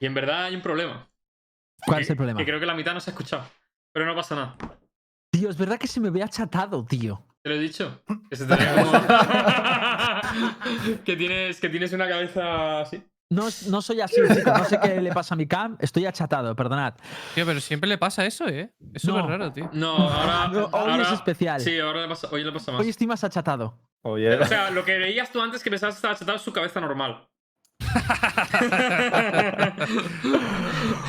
Y en verdad hay un problema. ¿Cuál Que- es el problema? Que creo que la mitad no se ha escuchado. Pero no pasa nada. Tío, es verdad que se me ve achatado, tío. Te lo he dicho. Que se te ve como. que, tienes, que tienes una cabeza así. No, no soy así, chico. No sé qué le pasa a mi cam. Estoy achatado, perdonad. Tío, pero siempre le pasa eso, ¿eh? Es No. súper raro, tío. No, ahora. No, hoy ahora- es especial. Sí, ahora le pasa, hoy le pasa más. Hoy estoy más achatado. Oye, O sea, lo que veías tú antes que pensabas que estaba achatado es su cabeza normal.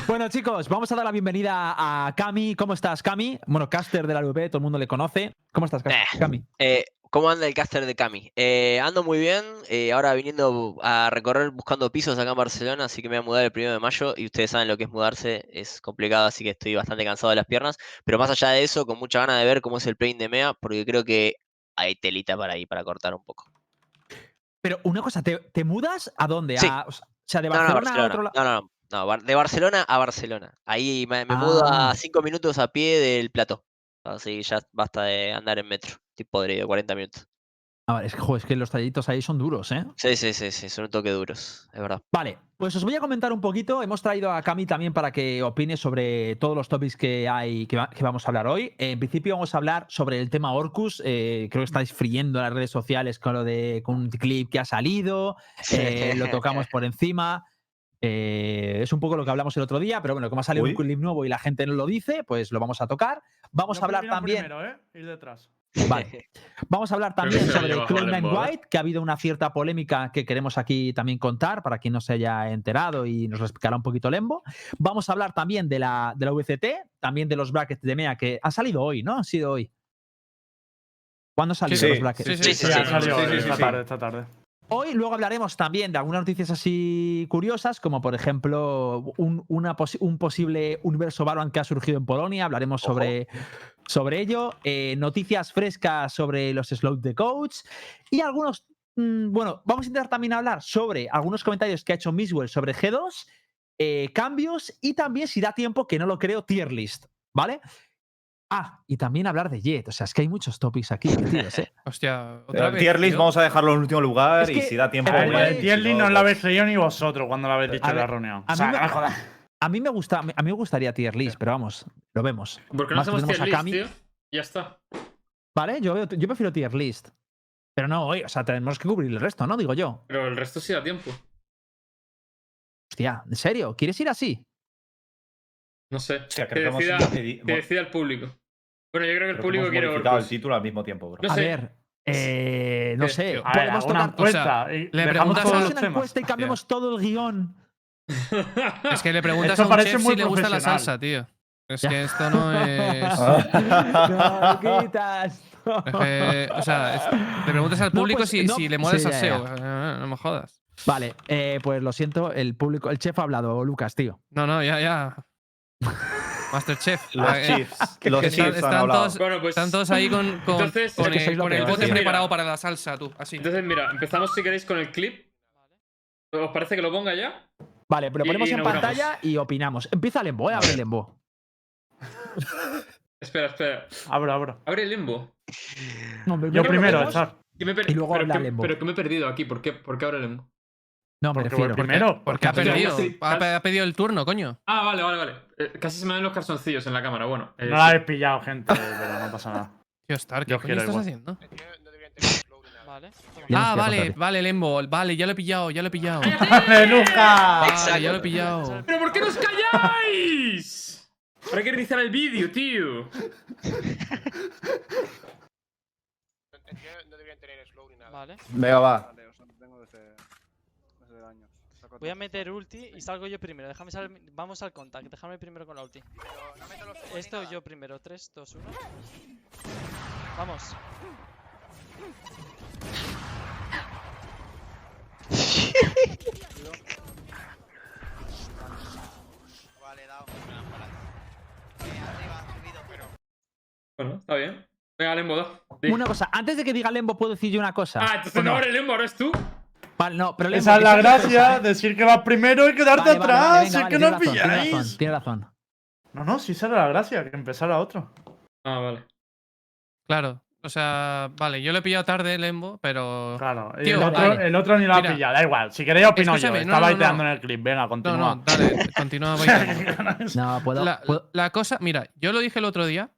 Bueno, chicos, vamos a dar la bienvenida a Cami. ¿Cómo estás, Cami? Bueno, caster de la LV, todo el mundo le conoce. ¿Cómo estás, Eh. Cami? Eh, ¿Cómo anda el caster de Cami? Eh, ando muy bien, eh, ahora viniendo a recorrer buscando pisos acá en Barcelona, así que me voy a mudar el primero de mayo y ustedes saben lo que es mudarse, es complicado, así que estoy bastante cansado de las piernas, pero más allá de eso, con mucha ganas de ver cómo es el plane de MEA, porque creo que hay telita para ahí, para cortar un poco. Pero una cosa, ¿te, te mudas a dónde? Sí. A- o sea, de No, no, Barcelona, a Barcelona. otro lado. No, no, no, no, de Barcelona a Barcelona. Ahí me, me mudo Ah. a cinco minutos a pie del plató. Así ya basta de andar en metro, tipo podrido, 40 minutos. Ah, vale, es que, joder, es que los tallitos ahí son duros, ¿eh? Sí, sí, sí, sí, son un toque duros, es verdad. Vale, pues os voy a comentar un poquito. Hemos traído a Cami también para que opine sobre todos los topics que hay que, va- que vamos a hablar hoy. En principio vamos a hablar sobre el tema Orcus. Eh, creo que estáis friendo en las redes sociales con lo de con un clip que ha salido. Eh, lo tocamos por encima. Eh, es un poco lo que hablamos el otro día, pero bueno, como ha salido Uy. un clip nuevo y la gente no lo dice, pues lo vamos a tocar. Vamos Yo a hablar también. Primero, ¿eh? Ir detrás. Vale. Vamos a hablar también sobre lleva Cloud9 Lembo, ¿eh? White, que ha habido una cierta polémica que queremos aquí también contar para quien no se haya enterado y nos lo explicará un poquito Lembo. Vamos a hablar también de la, de la VCT, también de los brackets de MEA que ha salido hoy, ¿no? Ha sido hoy. ¿Cuándo han salido Sí, los brackets? sí, Sí, sí, Sí, sí. ha salido sí, hoy, sí, esta sí. tarde, esta tarde. Hoy luego hablaremos también de algunas noticias así curiosas, como por ejemplo un, una posi- un posible universo Valorant que ha surgido en Polonia. Hablaremos Ojo. sobre, sobre ello. Eh, noticias frescas sobre los slots de coach. Y algunos. mm, bueno, vamos a intentar también hablar sobre algunos comentarios que ha hecho Miswell sobre G2, eh, cambios y también, si da tiempo, que no lo creo, tier list. ¿Vale? Ah, y también hablar de Jet. O sea, es que hay muchos topics aquí, tíos, ¿eh? Hostia, otra el vez. tier list tío. vamos a dejarlo en último lugar Es y si da tiempo. El, pues, el tier list no pues- lo habéis creído ni vosotros cuando lo habéis dicho A en la reunión. a O sea, mí me- no me jodas. A mí me gusta, a mí me gustaría tier list, pero vamos, lo vemos. ¿Por qué no Más hacemos tenemos tier a list, tío? Ya está. Vale, yo, veo- yo prefiero tier list. Pero no hoy, o sea, tenemos que cubrir el resto, ¿no? Digo yo. Pero el resto sí da tiempo. Hostia, ¿en serio? ¿Quieres ir así? No sé. Que, creo que decida, hemos modi- que decida el público. Bueno, yo creo que el creo que público hemos quiere modificado el Orcus. título al mismo tiempo, bro. No a sé. ver, eh, no sé. Tío, ver, podemos una tocar. le preguntas todos a- los Hacemos una temas. encuesta y cambiamos todo el guion. Es que le preguntas Esto a un chef si le gusta la salsa, tío. Es que esto no es. no, lo quitas. es que, o sea, es- le preguntas al No, público pues, si, no, si le el sí, salseo. ya. No, no me jodas. Vale, eh, pues lo siento, el público, el chef ha hablado, Lucas, tío. No, no, ya, ya. Masterchef. Los Ah, eh, Chiefs. Los están- están todos- Bueno, pues. Están todos ahí con, con, Entonces- con Es que el, lo con el bote preparado para la salsa, tú. Así. Entonces, mira, empezamos si queréis con el clip. ¿Os parece que lo ponga ya? Vale, pero Y- ponemos y en pantalla y opinamos. Empieza Lembo, eh, abre Lembo. Espera, espera. Abro, abro. Abre el limbo. No, Yo primero, per- Y luego pero, habla que, Lembo. pero que me he perdido aquí. ¿Por qué, ¿Por qué abre el limbo? No, me Porque primero. Porque ha perdido. Ha, pe- ha pedido el turno, coño. Ah, vale, vale, vale. Eh, casi se me ven los calzoncillos en la cámara. Bueno. eh, No sí. la habéis pillado, gente, pero no pasa nada. Tío, Star, ¿qué quiero estás igual. haciendo? Vale. Nos Ah, vale, vale, Lembo. Vale, ya lo he pillado, ya lo he pillado. ¡Vale, Lucas! Vale, ya lo he pillado. ¿Pero por qué no os calláis? Ahora hay que reiniciar el vídeo, tío. Vale. Venga, va. Voy a meter ulti y salgo yo primero. Déjame salir. Vamos al contact. Déjame primero con la ulti. Esto yo primero. 3, 2, 1. Vamos. Bueno, está bien. Venga, Lembo, da. Una cosa, antes de que diga Lembo, ¿puedo decir yo una cosa? Ah, entonces ¿O no abre el Lembo, ahora es tú. Vale, no, pero Esa es la gracia, ¿eh? decir que vas primero y quedarte Vale, vale, atrás. vale, venga, es vale, que no razón, tiene pilláis. razón, tiene razón. No, no, sí esa era la gracia, que empezara otro. Ah, vale. Claro. O sea, vale, yo lo he pillado tarde, Lembo, pero. Claro. Tío, el, otro, el ni lo ha el pillado, da igual. Si queréis opino yo. escúchame, no, Estaba no, no, baiteando no. en el clip. Venga, No, continúa. no, dale, continúa. No, puedo. La, puedo- la cosa, mira, yo lo dije el otro día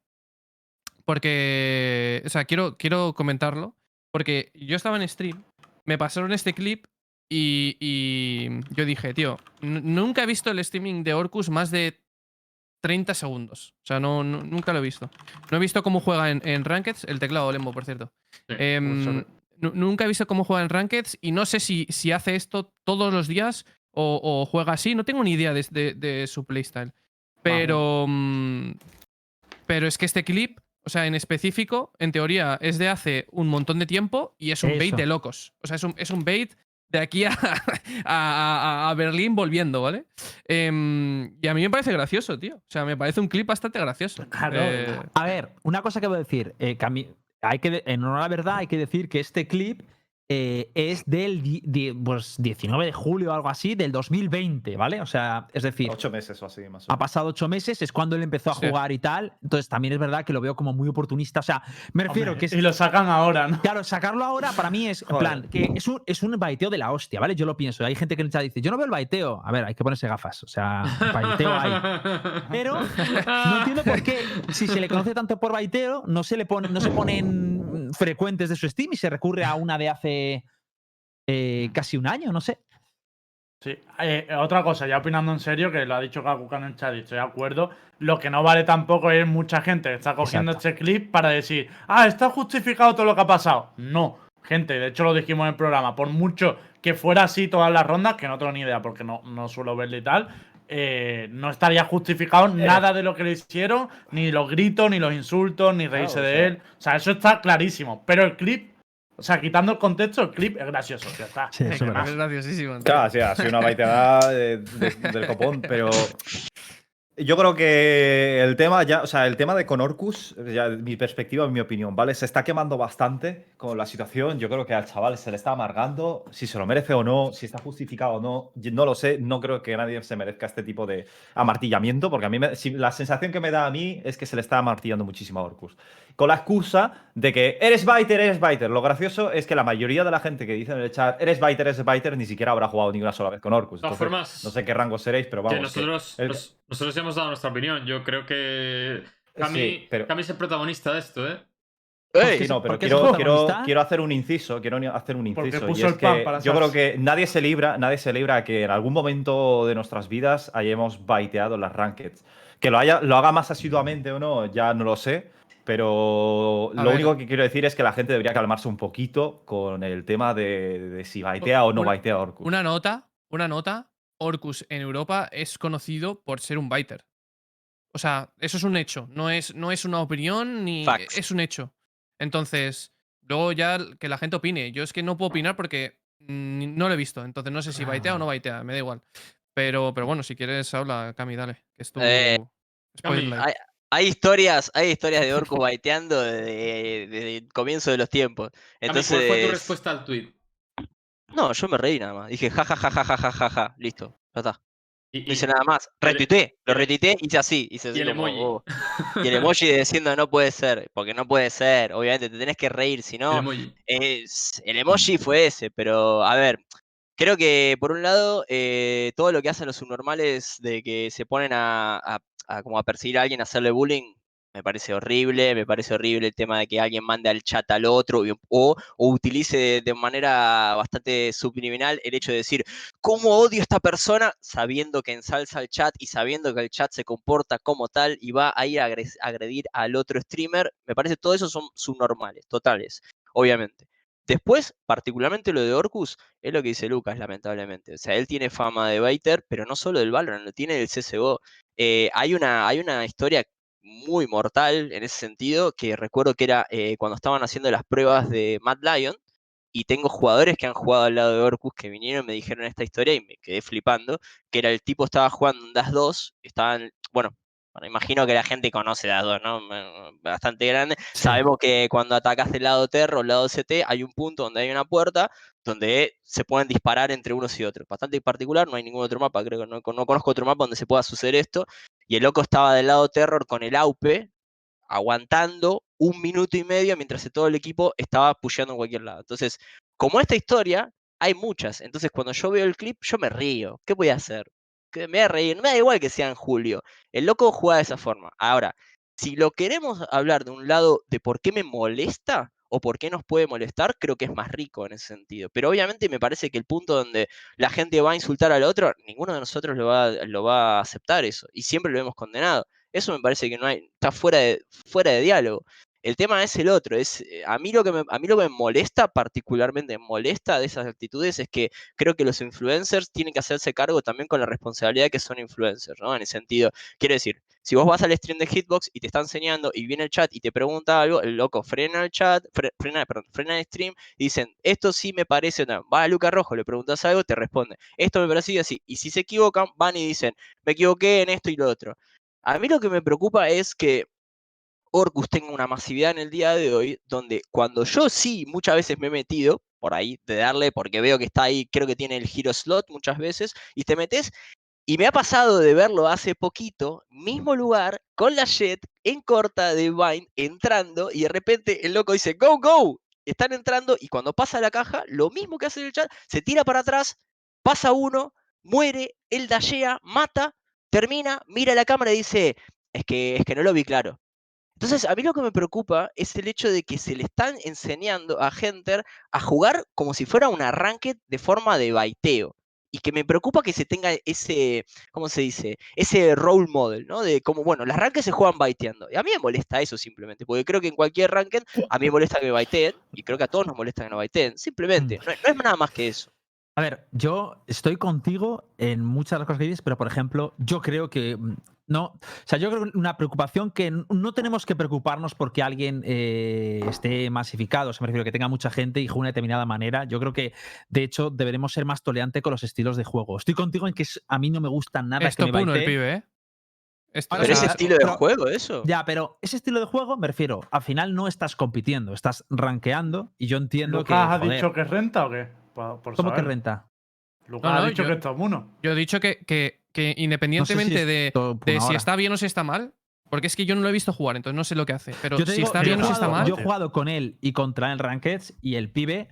porque, o sea, quiero, quiero comentarlo porque yo estaba en stream, me pasaron este clip y, y yo dije, tío, nunca he visto el streaming de Orcus más de 30 segundos. O sea, no, no- nunca lo he visto. No he visto cómo juega en, en Rankeds, el teclado Lembo, por cierto. Sí, Em, nunca he visto cómo juega en Rankeds y no sé si, si hace esto todos los días o, o juega así. No tengo ni idea de, de- de su playstyle. Pero. mm, pero es que este clip, o sea, en específico, en teoría, es de hace un montón de tiempo y es un bait de locos. O sea, es un, es un bait de aquí a, a- a- Berlín volviendo, ¿vale? Em, y a mí me parece gracioso, tío. O sea, me parece un clip bastante gracioso. Claro. Eh, A ver, una cosa que voy a decir. eh, que a mí- hay que, en honor a la verdad, hay que decir que este clip eh, es del pues, 19 de julio o algo así, del 2020, ¿vale? O sea, es decir, Ocho meses o así, más o ha menos. pasado ocho meses, es cuando él empezó a Sí. jugar y tal. Entonces también es verdad que lo veo como muy oportunista. O sea, me refiero Hombre, que es, Y lo sacan ahora, ¿no? Claro, sacarlo ahora para mí es, en plan, que es un, es un baiteo de la hostia, ¿vale? Yo lo pienso. Hay gente que en el chat dice, yo no veo el baiteo. A ver, hay que ponerse gafas. O sea, baiteo hay. Pero no entiendo por qué, si se le conoce tanto por baiteo, no se le pone, no se ponen frecuentes de su Steam y se recurre a una de hace eh, casi un año, no sé. Sí. Eh, otra cosa, ya opinando en serio, que lo ha dicho Kakuka en chat y estoy de acuerdo. Lo que no vale tampoco es mucha gente que está cogiendo Exacto. este clip para decir, ah, está justificado todo lo que ha pasado. No, gente, de hecho lo dijimos en el programa. Por mucho que fuera así todas las rondas, que no tengo ni idea porque no, no suelo verle y tal, eh, no estaría justificado nada de lo que le hicieron, ni los gritos, ni los insultos, ni reírse Claro, de sea. él. O sea, eso está clarísimo. Pero el clip, o sea, quitando el contexto, el clip es gracioso, ya está. Sí, eso es es graciosísimo. Claro, sí, ha sido una baiteada de- de- del copón, pero yo creo que el tema ya, o sea, el tema de Conorcus, ya mi perspectiva, mi opinión, ¿vale? Se está quemando bastante con la situación. Yo creo que al chaval se le está amargando, si se lo merece o no, si está justificado o no, no lo sé. No creo que nadie se merezca este tipo de amartillamiento, porque a mí me- si- la sensación que me da a mí es que se le está amartillando muchísimo a Orcus. Con la excusa de que eres biter, eres biter. Lo gracioso es que la mayoría de la gente que dice en el chat eres biter, eres biter, ni siquiera habrá jugado ni una sola vez con Orcus. Entonces, formas, no sé qué rango seréis, pero vamos. que que nosotros, el- nos- nosotros ya hemos dado nuestra opinión. Yo creo que Cami, Sí, pero- Cami es el protagonista de esto, ¿eh? ¡Ey! Sí, no, pero ¿Por qué es quiero, quiero, quiero hacer un inciso, quiero hacer un inciso. y es que yo creo que nadie se libra, nadie se libra a que en algún momento de nuestras vidas hayamos baiteado las rankeds. Que lo haya, lo haga más asiduamente o no, ya no lo sé. Pero A lo ver. único que quiero decir es que la gente debería calmarse un poquito con el tema de, de si baitea o no Una- baitea Orkut. Una nota, una nota. Orcus en Europa es conocido por ser un biter. O sea, eso es un hecho. No es, no es una opinión ni. Facts. Es un hecho. Entonces, luego ya que la gente opine. Yo es que no puedo opinar porque mm, no lo he visto. Entonces no sé si baitea o no baitea. Me da igual. Pero, pero bueno, si quieres, habla, Cami, dale. Que es tu. Eh, Cami. Hay, hay historias, hay historias de Orcus baiteando desde, desde el comienzo de los tiempos. Cami, Entonces, ¿cuál fue tu respuesta al tweet? no, yo me reí nada más. Dije ja ja ja ja ja ja ja, ja. listo, ya está. Y, No hice y- nada más. y el- Retuiteé, lo y el- retuiteé, hice así, hice y así el como, emoji. oh. Y el emoji diciendo no puede ser, porque no puede ser. Obviamente te tenés que reír, si el no. emoji. Es, el emoji fue ese, pero a ver, creo que por un lado, eh, todo lo que hacen los subnormales de que se ponen a, a- a como a perseguir a alguien, a hacerle bullying, me parece horrible, me parece horrible el tema de que alguien mande al chat al otro o, o utilice de, manera bastante subliminal el hecho de decir, ¿cómo odio a esta persona? Sabiendo que ensalza el chat y sabiendo que el chat se comporta como tal y va a ir a agredir al otro streamer, me parece todo eso son subnormales, totales, obviamente. Después, particularmente lo de Orcus, es lo que dice Lucas, lamentablemente. O sea, él tiene fama de baiter, pero no solo del Valorant, lo tiene del CSGO. Eh, hay, una, hay una historia muy mortal en ese sentido, que recuerdo que era eh, cuando estaban haciendo las pruebas de Mad Lion, y tengo jugadores que han jugado al lado de Orcus que vinieron y me dijeron esta historia y me quedé flipando, que era el tipo estaba jugando en Das 2, estaban, bueno, bueno, imagino que la gente conoce Das 2, ¿no? Bastante grande. Sabemos que cuando atacas del lado Terra o el lado CT hay un punto donde hay una puerta donde se pueden disparar entre unos y otros. Bastante particular, no hay ningún otro mapa, creo que no, no conozco otro mapa donde se pueda suceder esto. Y el loco estaba del lado Terror con el AUPE aguantando un minuto y medio mientras todo el equipo estaba pusheando en cualquier lado. Entonces, como esta historia, hay muchas. Entonces, cuando yo veo el clip, yo me río. ¿Qué voy a hacer? Me voy a reír. No me da igual que sea en julio. El loco juega de esa forma. Ahora, si lo queremos hablar de un lado de por qué me molesta o por qué nos puede molestar, creo que es más rico en ese sentido. Pero obviamente me parece que el punto donde la gente va a insultar al otro, ninguno de nosotros lo va, lo va a aceptar eso. Y siempre lo hemos condenado. Eso me parece que no hay, está fuera de, fuera de diálogo. El tema es el otro, es eh, a mí lo que me, a mí lo que me molesta, particularmente me molesta de esas actitudes, es que creo que los influencers tienen que hacerse cargo también con la responsabilidad de que son influencers, ¿no? En el sentido, quiero decir, si vos vas al stream de Hitbox y te está enseñando y viene el chat y te pregunta algo, el loco frena el chat, fre- frena, perdón, frena el stream y dicen, esto sí me parece, no. va a Luca Rojo, le preguntas algo, te responde, esto me parece así. Y si se equivocan, van y dicen, me equivoqué en esto y lo otro. A mí lo que me preocupa es que Orcus tenga una masividad en el día de hoy, donde cuando yo sí muchas veces me he metido por ahí de darle, porque veo que está ahí, creo que tiene el giro slot muchas veces, y te metes, y me ha pasado de verlo hace poquito, mismo lugar, con la Jet en corta de Vine, entrando, y de repente el loco dice, go, go, están entrando, y cuando pasa la caja, lo mismo que hace el chat, se tira para atrás, pasa uno, muere, él dashea, mata, termina, mira la cámara y dice, es que, es que no lo vi claro. Entonces, a mí lo que me preocupa es el hecho de que se le están enseñando a Hunter a jugar como si fuera un arranque de forma de baiteo. Y que me preocupa que se tenga ese, ¿cómo se dice? Ese role model, ¿no? De como, bueno, las ranked se juegan baiteando. Y a mí me molesta eso simplemente, porque creo que en cualquier ranked a mí me molesta que me baiteen, y creo que a todos nos molesta que nos baiteen. Simplemente, no, no es nada más que eso. A ver, yo estoy contigo en muchas de las cosas que dices, pero por ejemplo, yo creo que mm, no. O sea, yo creo que una preocupación que no tenemos que preocuparnos porque alguien eh, esté masificado, o sea, me refiero que tenga mucha gente y juegue de una determinada manera. Yo creo que, de hecho, deberemos ser más tolerantes con los estilos de juego. Estoy contigo en que es- a mí no me gusta nada Es que me uno el pibe, ¿eh? Esto- Pero o ese sea, estilo de pero- juego, eso. Ya, pero ese estilo de juego, me refiero, al final no estás compitiendo, estás rankeando y yo entiendo ¿Lucas que. ha joder, dicho que renta o qué? Por ¿Cómo que saber. renta? Lucas No, no, ha dicho yo- que es top 1. Yo he dicho que, que, que independientemente de, si está bien o si está mal, porque es que yo no lo he visto jugar, entonces no sé lo que hace. Pero si digo, está bien he o si está jugado- mal. Yo he jugado con él y contra el Rankeds y el pibe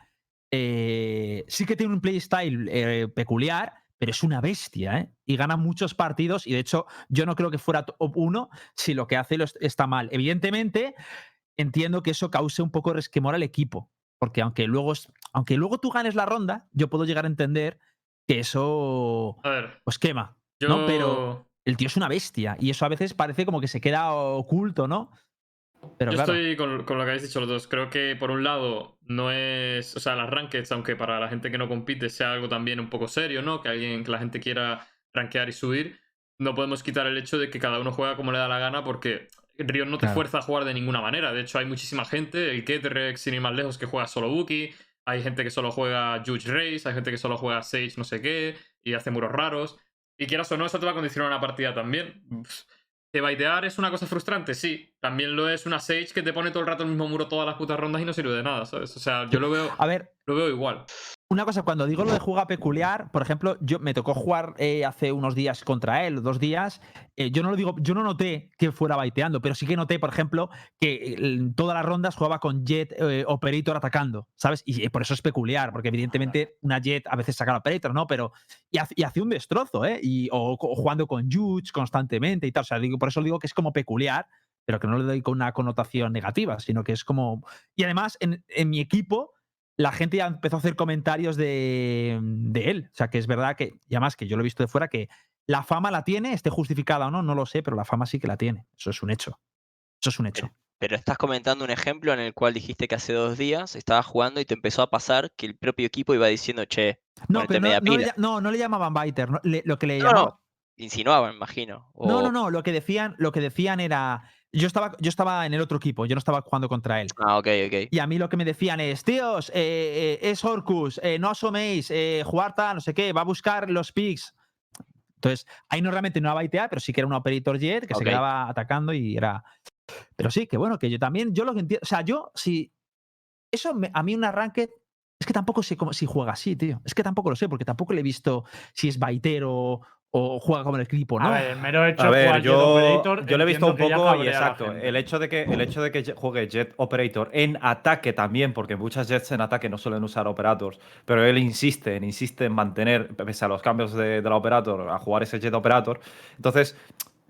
eh, sí que tiene un playstyle eh, peculiar, pero es una bestia, ¿eh? Y gana muchos partidos y de hecho yo no creo que fuera top 1 si lo que hace está mal. Evidentemente entiendo que eso cause un poco de resquemor al equipo, porque aunque luego, aunque luego tú ganes la ronda, yo puedo llegar a entender que eso A ver, pues quema. Yo. No, pero- El tío es una bestia y eso a veces parece como que se queda oculto, ¿no? Pero Yo claro. estoy con, con lo que habéis dicho los dos. Creo que por un lado no es. O sea, las rankeds, aunque para la gente que no compite sea algo también un poco serio, ¿no? Que alguien, que la gente quiera rankear y subir. No podemos quitar el hecho de que cada uno juega como le da la gana porque Riot no te Claro. fuerza a jugar de ninguna manera. De hecho, hay muchísima gente, el Ketrex sin ir más lejos, que juega solo Buki. Hay gente que solo juega Judge Race, hay gente que solo juega Sage no sé qué y hace muros raros. Y quieras o no, eso te va a condicionar una partida también. ¿Que baitear es una cosa frustrante? Sí. También lo es una Sage que te pone todo el rato el mismo muro todas las putas rondas y no sirve de nada, ¿sabes? O sea, yo lo veo, A ver, lo veo igual. Una cosa, cuando digo lo de jugar peculiar, por ejemplo, yo me tocó jugar eh, hace unos días contra él, dos días. eh, yo no lo digo, yo no noté que fuera baiteando, pero sí que noté, por ejemplo, que en todas las rondas jugaba con Jet eh, Operator atacando, ¿sabes? Y eh, por eso es peculiar, porque evidentemente una Jet a veces saca la Operator, ¿no? Pero. Y, hace- y hacía un destrozo, ¿eh? Y, o, co- jugando con Juge constantemente y tal. O sea, digo, por eso digo que es como peculiar, pero que no le doy con una connotación negativa, sino que es como. Y además, en, en mi equipo la gente ya empezó a hacer comentarios de, de él. O sea, que es verdad que, y además que yo lo he visto de fuera, que la fama la tiene, esté justificada o no, no lo sé, pero la fama sí que la tiene. Eso es un hecho. Eso es un hecho. Pero estás comentando un ejemplo en el cual dijiste que hace dos días estabas jugando y te empezó a pasar que el propio equipo iba diciendo, che, No, pero no, le, pila. lla- no, no le llamaban Biter. no, le- lo que le No, llamaban. no, insinuaba, me imagino. No, no, no. Lo que decían, lo que decían era. Yo estaba, yo estaba en el otro equipo, yo no estaba jugando contra él. Ah, ok, ok. Y a mí lo que me decían es, tíos, eh, eh, es Orcus, eh, no asoméis, eh, jugar tal, no sé qué, va a buscar los picks. Entonces, ahí no realmente no era baitear, pero sí que era un operator jet que se quedaba atacando y era. Pero sí, que bueno, que yo también, yo lo que entiendo. O sea, yo, si. Eso me- a mí un arranque. Es que tampoco sé cómo, si juega así, tío. Es que tampoco lo sé, porque tampoco le he visto si es baitero o juega como el equipo, ¿no? A ver, el mero hecho A de ver, jugar Jet yo, Operator, yo lo he visto un poco y exacto. El hecho, de que, el hecho de que juegue Jet Operator en ataque también, porque muchas Jets en ataque no suelen usar Operators, pero él insiste, en- insiste en mantener, pese a los cambios de, de la Operator, a jugar ese Jet Operator. Entonces,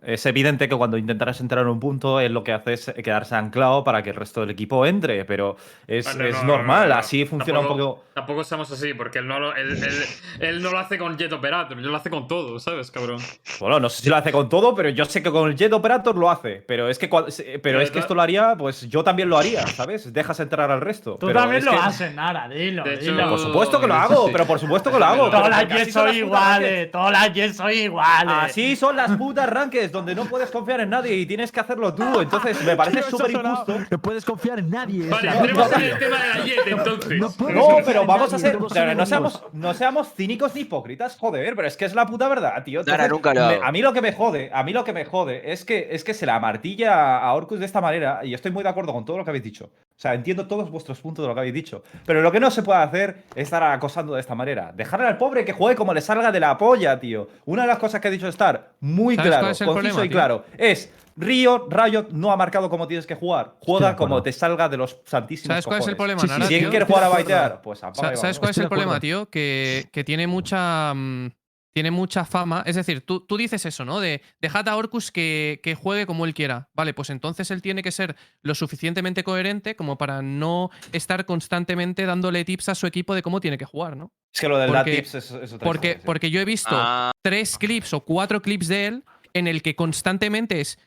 es evidente que cuando intentarás entrar en un punto, él lo que hace es quedarse anclado para que el resto del equipo entre, pero es, Ah, no, es no, no, no, normal, no, no. así funciona un poco. Tampoco seamos así, porque él no, lo, él, él- él no lo hace con Jet Operator, él lo hace con todo, ¿sabes, cabrón? Bueno, no sé si lo hace con todo, pero yo sé que con el Jet Operator lo hace. Pero es que, pero Pero es que esto lo haría, pues yo también lo haría, ¿sabes? Dejas entrar al resto. Tú pero también es lo que- haces, Nara, dilo, De hecho, dilo. Por supuesto que lo hago, sí. pero por supuesto que lo hago. Todas las Jets son iguales, todas las Jets son iguales. Así son las putas rankings, donde no puedes confiar en nadie y tienes que hacerlo tú. Entonces, me parece súper injusto. No puedes confiar en nadie. es Vale, entremos en el tema de la Jet, entonces. No pero vamos a ser. pero no, seamos, no seamos cínicos ni hipócritas, joder, pero es que es la puta verdad, tío. Entonces, nunca lo me- a mí lo que me jode, a mí lo que me jode es que, es que se la martilla a Orcus de esta manera, y estoy muy de acuerdo con todo lo que habéis dicho. O sea, entiendo todos vuestros puntos de lo que habéis dicho. Pero lo que no se puede hacer es estar acosando de esta manera. Dejarle al pobre que juegue como le salga de la polla, tío. Una de las cosas que ha dicho Star, muy ¿Sabes claro, cuál es el conciso y claro, es. Río, Riot no ha marcado cómo tienes que jugar. Juega como te salga de los santísimos ¿Sabes cuál es el problema, Sí, sí, Nara, Si quiere jugar a baitear, pues apaga ¿Sabes cuál es el problema, tío? Que, que tiene mucha. mm, tiene mucha fama. Es decir, tú, tú dices eso, ¿no? De dejad a Orcus que, que juegue como él quiera. Vale, pues entonces él tiene que ser lo suficientemente coherente como para no estar constantemente dándole tips a su equipo de cómo tiene que jugar, ¿no? Es que lo del Porque- tips es, es otra Porque, sí. porque yo he visto Ah, tres clips o cuatro clips de él en el que constantemente es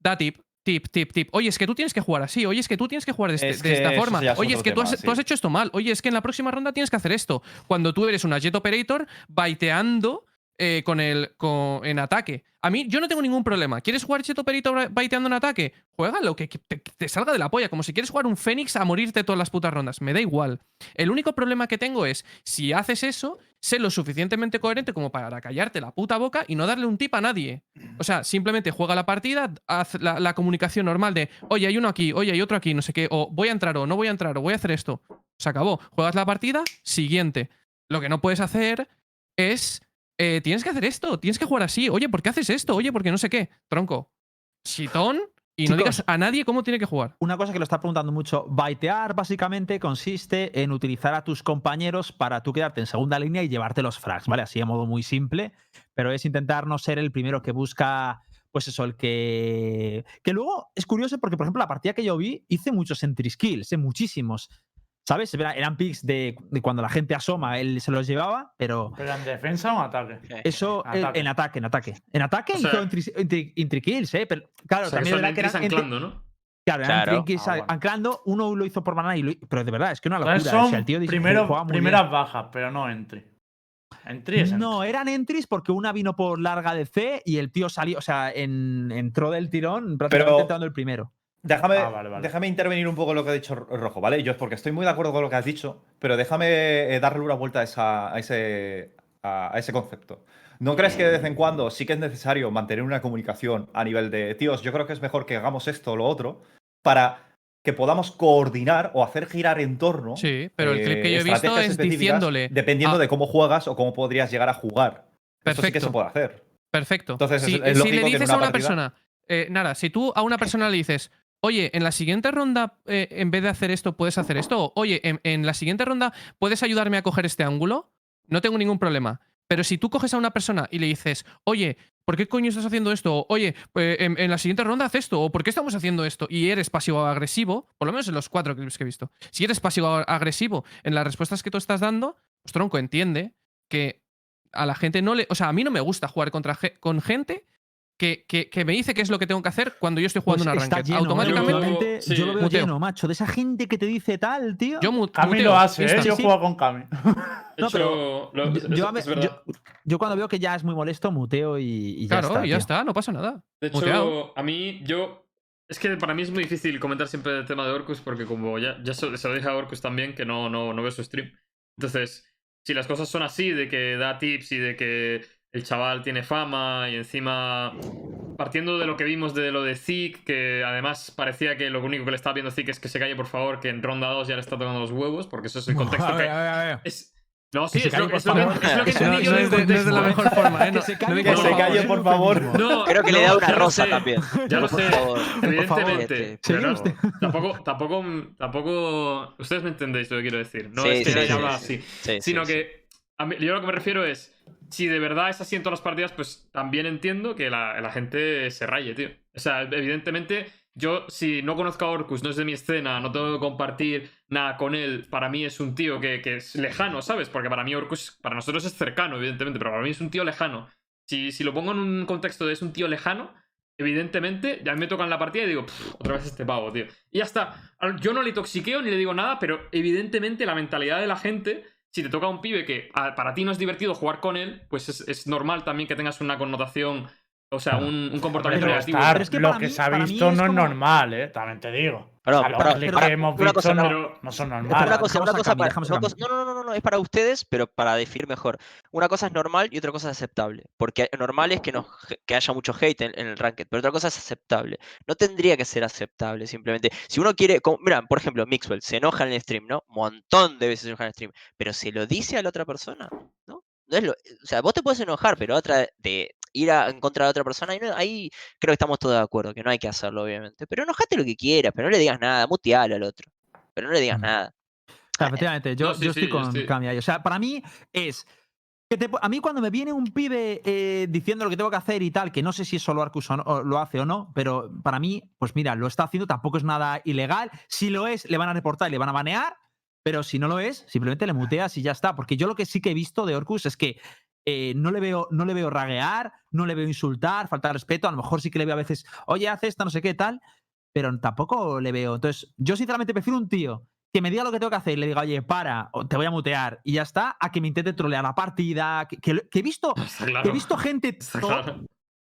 da tip, tip, tip, tip. Oye, es que tú tienes que jugar así. Oye, es que tú tienes que jugar de, este- Es de que esta forma. es Oye, es que tú, has, tú hecho esto mal. Oye, es que en la próxima ronda tienes que hacer esto. Cuando tú eres una jet operator baiteando eh, con el, con- en ataque. A mí, yo no tengo ningún problema. ¿Quieres jugar jet operator baiteando en ataque? Juégalo, que, que te, que te salga de la polla. Como si quieres jugar un Fénix a morirte todas las putas rondas. Me da igual. El único problema que tengo es, si haces eso, sé lo suficientemente coherente como para callarte la puta boca y no darle un tip a nadie. O sea, simplemente juega la partida, haz la, comunicación normal de, oye, hay uno aquí, oye, hay otro aquí, no sé qué, o voy a entrar o no voy a entrar, o voy a hacer esto. Se acabó. Juegas la partida, siguiente. Lo que no puedes hacer es, eh, tienes que hacer esto, tienes que jugar así. Oye, ¿por qué haces esto? Oye, ¿por qué no sé qué? Tronco. Chitón. Y no digas a nadie cómo tiene que jugar. Una cosa que lo está preguntando mucho, baitear básicamente consiste en utilizar a tus compañeros para tú quedarte en segunda línea y llevarte los frags, ¿vale? Así de modo muy simple, pero es intentar no ser el primero que busca, pues eso, el que... Que luego es curioso porque, por ejemplo, la partida que yo vi, hice muchos entry skills, eh, muchísimos. ¿Sabes? Era- Eran picks de, de cuando la gente asoma, él se los llevaba, pero ¿Pero en defensa o en ataque? eso eh, Ataque. en ataque, en ataque. En ataque O sea- hizo kills, ¿eh? Pero claro, O sea, también verdad que eran anclando, ¿no? Claro, eran Claro. Ah, bueno. anclando. Uno lo hizo por banana y lo, pero de verdad, es que una locura. O son sea, el tío dice primero- primeras bien. bajas, pero no entry. Entry es No, entry. eran entries porque una vino por larga de C y el tío salió, o sea, en- entró del tirón prácticamente Pero- entrando el primero. Déjame, Ah, vale, vale. déjame intervenir un poco en lo que ha dicho Rojo, ¿vale? Yo es porque estoy muy de acuerdo con lo que has dicho, pero déjame eh, darle una vuelta a, esa- a ese, a, a ese concepto. ¿No crees que de vez en cuando sí que es necesario mantener una comunicación a nivel de, tíos, yo creo que es mejor que hagamos esto o lo otro para que podamos coordinar o hacer girar en torno Sí, pero el clip eh, que yo he visto es diciéndole. Dependiendo a- de cómo juegas o cómo podrías llegar a jugar. Eso sí que Perfecto. se puede hacer. Perfecto. Entonces, si, es- es si le dices una a una partida- persona, eh, Nara, si tú a una persona le dices, oye, en la siguiente ronda, eh, en vez de hacer esto, puedes hacer esto, o, oye, en, la siguiente ronda, ¿puedes ayudarme a coger este ángulo? No tengo ningún problema. Pero si tú coges a una persona y le dices, oye, ¿por qué coño estás haciendo esto? O, Oye, eh, en, la siguiente ronda haz esto. ¿O por qué estamos haciendo esto? Y eres pasivo-agresivo, por lo menos en los cuatro clips que he visto. Si eres pasivo-agresivo en las respuestas que tú estás dando, pues tronco, entiende que a la gente no le. O sea, a mí no me gusta jugar contra, con gente que, que, que me dice qué es lo que tengo que hacer cuando yo estoy jugando Pues una ranked. lleno, ¿eh? Automáticamente. Sí. Yo lo veo Muteo. lleno, macho. De esa gente que te dice tal, tío. Yo muteo, lo hace, ¿eh? Yo juego con Cami. De No, hecho, pero lo- yo, es- yo es ve- yo- yo cuando veo que ya es muy molesto, muteo y, y ya Claro, está. y ya tío. está, no pasa nada. De hecho, Muteado. a mí, yo. Es que para mí es muy difícil comentar siempre el tema de Orcus porque, como ya, ya se, se lo dije a Orcus también, que no, no, no veo su stream. Entonces, si las cosas son así, de que da tips y de que el chaval tiene fama y encima. Partiendo de lo que vimos de lo de Zik, que además parecía que lo único que le estaba viendo Zik es que se calle, por favor, que en ronda 2 ya le está tocando los huevos, porque eso es el contexto A ver, que. a ver, a ver. Es, No, sí, es lo, que, entendí yo no del es de, no es de la mejor forma, ¿eh? Que No, se calle, Que por se favor, calle, por favor. No, Creo que le da una rosa sé, también. Ya lo sé, evidentemente. Pero no, tampoco, tampoco, tampoco. Ustedes me entendéis lo que quiero decir. No Sí, es que sí, haya sí, así. Sí, Sino que a yo lo que me refiero es, si de verdad es así en todas las partidas, pues también entiendo que la, gente se raye, tío. O sea, evidentemente, yo si no conozco a Orcus, no es de mi escena, no tengo que compartir nada con él, para mí es un tío que, que es lejano, ¿sabes? Porque para mí Orcus, para nosotros es cercano, evidentemente, pero para mí es un tío lejano. Si, si lo pongo en un contexto de es un tío lejano, evidentemente, ya me tocan la partida y digo, "Pff, otra vez este pavo, tío. Y ya está. Yo no le toxiqueo ni le digo nada, pero evidentemente la mentalidad de la gente, si te toca un pibe que para ti no es divertido jugar con él, pues es, es normal también que tengas una connotación, o sea, un, un comportamiento pero negativo. Pero es que lo que mí- se ha visto no es como- normal, ¿eh? También te digo. Pero, O sea, los pero- que hemos visto cosa, no, pero- no son Una normales. cosa, una cosa para, una cosa- no, no, no, no, no, es para ustedes, pero para definir mejor. Una cosa es normal y otra cosa es aceptable. Porque normal es que, nos, que haya mucho hate en, en el ranked, pero otra cosa es aceptable. No tendría que ser aceptable, simplemente. Si uno quiere, como- mira, por ejemplo, Mixwell se enoja en el stream, ¿no? Montón de veces se enoja en el stream, pero se lo dice a la otra persona, ¿no? No es lo, o sea, vos te puedes enojar, pero otra de ir a, en contra de otra persona, ahí, no- ahí creo que estamos todos de acuerdo, que no hay que hacerlo, obviamente. Pero enojate lo que quieras, pero no le digas nada, mutealo al otro. Pero no le digas nada. O sea, efectivamente, yo, No, sí, yo sí, estoy con Cami ahí. O sea, para mí es. Que te- a mí cuando me viene un pibe eh, diciendo lo que tengo que hacer y tal, que no sé si es solo Arcus o no- o lo hace o no, pero para mí, pues mira, lo está haciendo, tampoco es nada ilegal. Si lo es, le van a reportar y le van a banear, pero si no lo es, simplemente le muteas y ya está. Porque yo lo que sí que he visto de Orcus es que eh, no, le veo, no le veo raguear, no le veo insultar, falta de respeto. A lo mejor sí que le veo a veces, oye, hace esto, no sé qué, tal, pero tampoco le veo. Entonces, yo sinceramente prefiero un tío que me diga lo que tengo que hacer y le diga, oye, para, o te voy a mutear y ya está, a que me intente trolear la partida. Que, que- que he, visto, que he visto gente claro.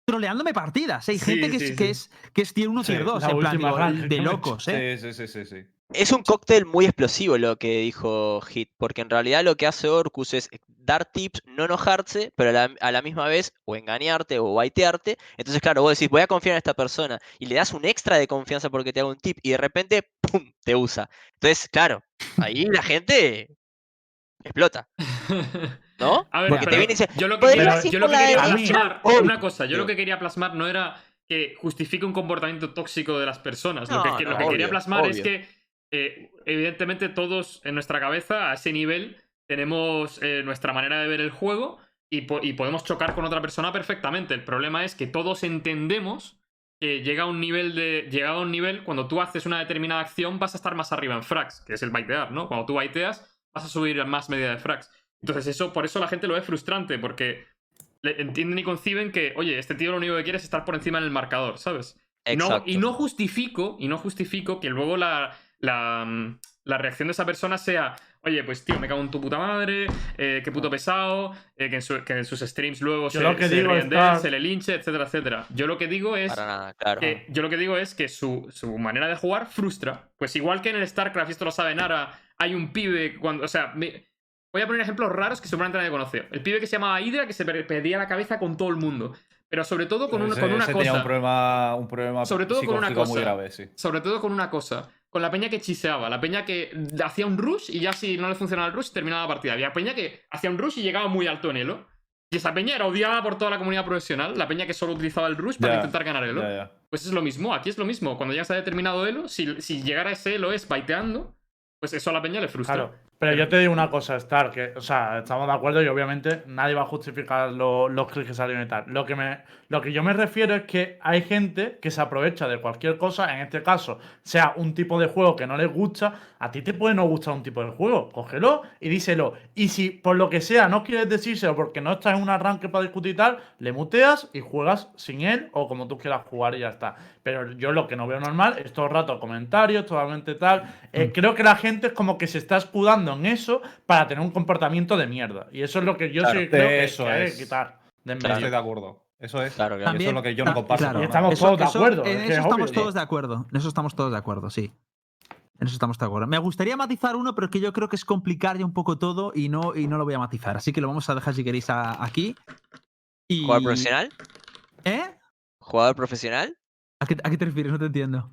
troleándome partidas. Hay Sí, gente que, sí, es, que, es, que es tier 1, Sí, tier 2, la en plan, digo, de locos, ¿eh? Sí, sí, sí, sí, sí. Es un cóctel muy explosivo lo que dijo Hit, porque en realidad lo que hace Orcus es dar tips, no enojarse, pero a la, a la misma vez o engañarte o baitearte. Entonces, claro, vos decís, voy a confiar en esta persona y le das un extra de confianza porque te haga un tip y de repente, ¡pum!, te usa. Entonces, claro, ahí la gente explota, ¿no? A ver, Porque te viene y dice, yo lo que "Podría quería, ser yo lo por que la quería derecha". plasmar, Oh, una cosa, yo lo sí. que quería plasmar no era que justifique un comportamiento tóxico de las personas. lo No, que, lo quería obvio, plasmar es que, eh, evidentemente, todos en nuestra cabeza, a ese nivel, tenemos eh, nuestra manera de ver el juego y, po- y podemos chocar con otra persona perfectamente. El problema es que todos entendemos que llega a un nivel de. Llegado a un nivel, cuando tú haces una determinada acción, vas a estar más arriba en frags, que es el baitear, ¿no? Cuando tú baiteas, vas a subir más medida de frags. Entonces, eso, por eso la gente lo ve frustrante, porque entienden y conciben que, oye, este tío lo único que quiere es estar por encima en el marcador, ¿sabes? Y no, Exacto. y no justifico, y no justifico que luego la, la, mm, la reacción de esa persona sea, oye, pues tío, me cago en tu puta madre, eh, qué puto pesado, eh, que, en su- que en sus streams luego Yo se, lo que se digo ríen de él, está- se le linche, etcétera, etcétera. Yo lo que digo es Para nada, claro. que, yo lo que digo es que su, su manera de jugar frustra. Pues igual que en el StarCraft, y esto lo sabe Nara, hay un pibe cuando. O sea, me- voy a poner ejemplos raros que seguramente nadie conoce. El pibe que se llamaba Hydra, que se perdía la cabeza con todo el mundo. Pero sobre todo con, una- Ese- con una ese cosa. tenía un problema, un problema Sobre todo con una cosa. grave, sí. Sobre todo con una cosa. Con la peña que chiseaba. La peña que hacía un rush y ya si no le funcionaba el rush terminaba la partida. Había peña que hacía un rush y llegaba muy alto en elo. Y esa peña era odiada por toda la comunidad profesional. La peña que solo utilizaba el rush para Ya, intentar ganar elo. Ya, ya. Pues es lo mismo, aquí es lo mismo. Cuando llegas a determinado elo, si, si llegar a ese elo es baiteando, pues eso a la peña le frustra. Claro, pero yo te digo una cosa, Star, que, o sea, estamos de acuerdo y obviamente nadie va a justificar lo- los clics que salieron y tal. Lo que, me, lo que yo me refiero es que hay gente que se aprovecha de cualquier cosa, en este caso, sea un tipo de juego que no les gusta, a ti te puede no gustar un tipo de juego, cógelo y díselo. Y si por lo que sea no quieres decírselo porque no estás en un arranque para discutir y tal, le muteas y juegas sin él o como tú quieras jugar y ya está. Pero yo lo que no veo normal es todo el rato comentarios, totalmente tal. Eh, creo que la gente es como que se está escudando en eso para tener un comportamiento de mierda. Y eso es lo que yo Claro, sí creo que, eso que es. quitar de en Claro. medio. Estoy de acuerdo. Eso es. Claro, claro. Eso es lo que yo no comparto. claro. estamos todos de acuerdo, En es eso es estamos obvio. todos de acuerdo. En eso estamos todos de acuerdo, sí. En eso estamos de acuerdo. Me gustaría matizar uno, pero que yo creo que es complicar ya un poco todo y no, y no lo voy a matizar. Así que lo vamos a dejar si queréis a- aquí. Y... ¿Jugador profesional? ¿Eh? ¿Jugador profesional? ¿A qué, a qué te refieres? No te entiendo.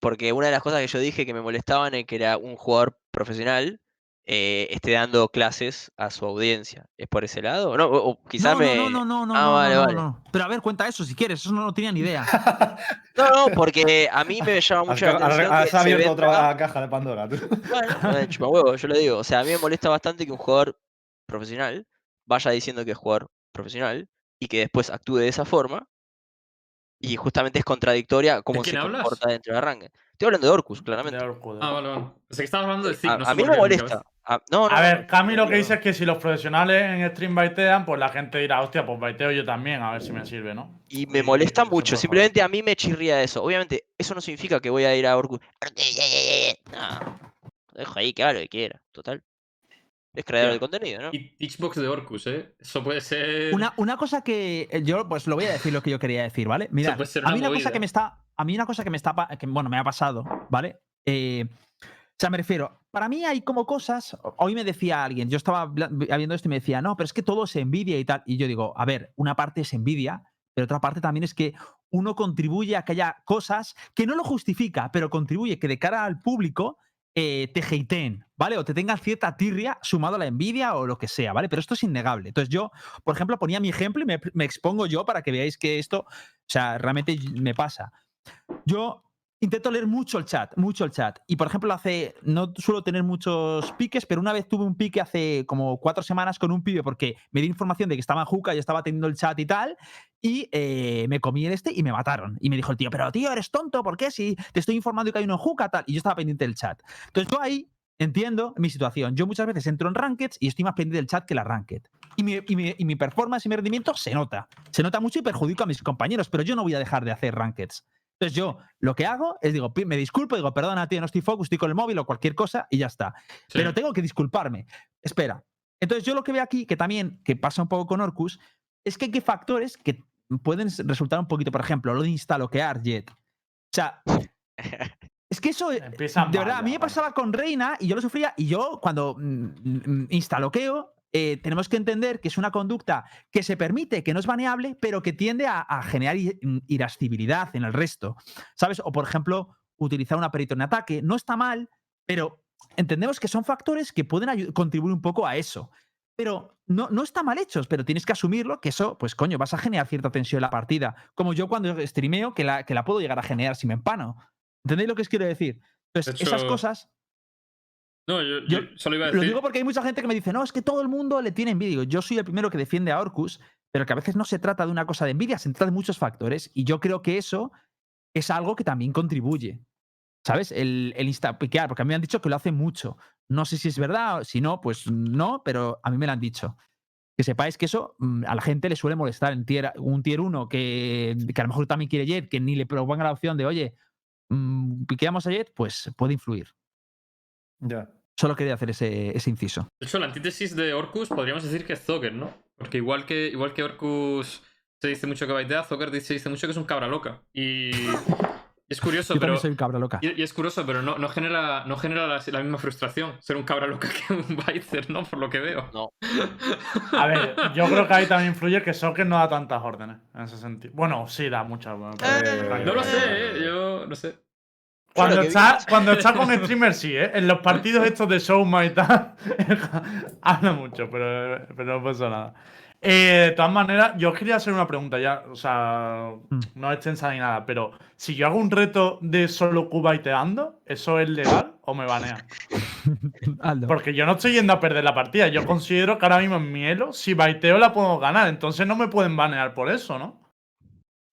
Porque una de las cosas que yo dije que me molestaban es que era un jugador profesional eh, esté dando clases a su audiencia. ¿Es por ese lado? No, o, o quizás no, me. no, no, no, no, Ah, no, vale, no, vale. no. Pero a ver, cuenta eso si quieres, eso no, no tenía ni idea. No, no, porque a mí me llama mucho la atención. has abierto otra caja de Pandora. tú. Bueno, eh, chupahuevo, yo le digo. O sea, a mí me molesta bastante que un jugador profesional vaya diciendo que es jugador profesional y que después actúe de esa forma. Y justamente es contradictoria cómo se quién hablas? comporta dentro del arranque. Estoy hablando de Orcus, claramente. De Orcu, de Ah, vale, vale. Pensé que estabas hablando de Zig, A, no a mí me molesta. A- no, no, A no, ver, Cami lo que dice es que si los profesionales en stream baitean, pues la gente dirá, hostia, pues baiteo yo también, a ver si me sirve, ¿no? Y me molesta mucho. Simplemente a mí me chirría eso. Obviamente, eso no significa que voy a ir a Orcus. No. lo Dejo ahí que haga lo que quiera. Total. Es creador de contenido, ¿no? Y Teachbox de Orcus, ¿eh? Eso puede ser. Una, una cosa que eh, yo, pues lo voy a decir lo que yo quería decir, ¿vale? Mira, a mí una cosa que me está, a mí una cosa que me está, que, bueno, me ha pasado, ¿vale? Eh, o sea, me refiero, para mí hay como cosas, hoy me decía alguien, yo estaba viendo esto y me decía, no, pero es que todo es envidia y tal, y yo digo, a ver, una parte es envidia, pero otra parte también es que uno contribuye a que haya cosas que no lo justifica, pero contribuye que de cara al público eh, te hateen, ¿vale? O te tengan cierta tirria sumado a la envidia o lo que sea, ¿vale? Pero esto es innegable. Entonces yo, por ejemplo, ponía mi ejemplo y me, me expongo yo para que veáis que esto, o sea, realmente me pasa. Yo intento leer mucho el chat, mucho el chat. Y por ejemplo, hace, no suelo tener muchos piques, pero una vez tuve un pique hace como cuatro semanas con un pibe porque me di información de que estaba en Juca y estaba teniendo el chat y tal. Y eh, me comí el este y me mataron. Y me dijo el tío, pero tío, eres tonto, ¿por qué? Si te estoy informando que hay uno en Juca, tal. Y yo estaba pendiente del chat. Entonces yo ahí entiendo mi situación. Yo muchas veces entro en Rankeds y estoy más pendiente del chat que la Ranked. Y mi, y, mi, y mi performance y mi rendimiento se nota. Se nota mucho y perjudico a mis compañeros, pero yo no voy a dejar de hacer Rankeds. Entonces yo lo que hago es digo, me disculpo, digo, perdona, tío, no estoy focus, estoy con el móvil o cualquier cosa y ya está. Sí. Pero tengo que disculparme. Espera. Entonces yo lo que veo aquí, que también, que pasa un poco con Orcus, es que hay que factores que pueden resultar un poquito, por ejemplo, lo de instaloquear Jet. O sea, es que eso, eh, Empiezan de mal verdad, a mí me pasaba con Reina y yo lo sufría y yo cuando mm, mm, instaloqueo, eh, tenemos que entender que es una conducta que se permite, que no es baneable, pero que tiende a, a generar mm, irascibilidad en el resto. ¿Sabes? O por ejemplo, utilizar una perito en ataque. No está mal, pero entendemos que son factores que pueden contribuir un poco a eso. Pero no, no está mal hechos, pero tienes que asumirlo que eso, pues coño, vas a generar cierta tensión en la partida. Como yo cuando streameo, que la, que la puedo llegar a generar si me empano. ¿Entendéis lo que os quiero decir? Entonces, esas cosas No, yo, Yo yo solo iba a lo decir. digo porque hay mucha gente que me dice, no, es que todo el mundo le tiene envidia. Yo soy el primero que defiende a Orcus, pero que a veces no se trata de una cosa de envidia, se trata de muchos factores. Y yo creo que eso es algo que también contribuye. ¿Sabes? El, el instapiquear, porque a mí me han dicho que lo hace mucho. No sé si es verdad, si no, pues no, pero a mí me lo han dicho. Que sepáis que eso mm, a la gente le suele molestar. En tier, un tier 1 que, que a lo mejor también quiere Jet, que ni le proponga la opción de, oye, mm, piqueamos a Jet, pues puede influir. Ya. Solo quería hacer ese, ese inciso. De hecho, la antítesis de Orcus podríamos decir que es Zoker, ¿no? Porque igual que, igual que Orcus se dice mucho que baitea, Zoker se dice mucho que es un cabra loca. Y es curioso, Yo pero. soy un cabra loca. Y, y es curioso, pero no, no genera, no genera la, la misma frustración ser un cabra loca que un Biter, ¿no? Por lo que veo. No. A ver, yo creo que ahí también influye que Socket no da tantas órdenes en ese sentido. Bueno, sí, da muchas. bueno, Eh, No lo sé, ¿eh? Yo no sé. Cuando que está, cuando está con streamers, sí, ¿eh? En los partidos estos de Showma y tal, habla mucho, pero, pero no pasa nada. Eh, de todas maneras, yo os quería hacer una pregunta ya, o sea, Mm. no es extensa ni nada, pero si yo hago un reto de solo cubaiteando, ¿eso es legal o me banean? Aldo. Porque yo no estoy yendo a perder la partida, yo considero que ahora mismo en mi elo, si baiteo la puedo ganar, entonces no me pueden banear por eso, ¿no?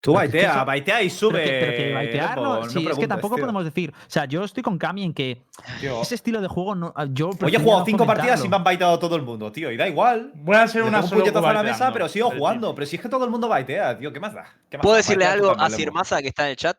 Tú Pero es que baitea, baitea y sube. Pero que, pero que baitear, no, sí, es que tampoco tío. podemos decir. O sea, yo estoy con Cami en que Tío. ese estilo de juego no, yo. Hoy he jugado cinco partidas y me han baiteado todo el mundo, tío. Y da igual. Voy a hacer Le una un solo puñetazo a la mesa, pero sigo jugando. Pero si es que todo el mundo baitea, tío. ¿Qué más da? ¿Qué más ¿Puedo da? decirle algo a Sir. Massa que está en el chat?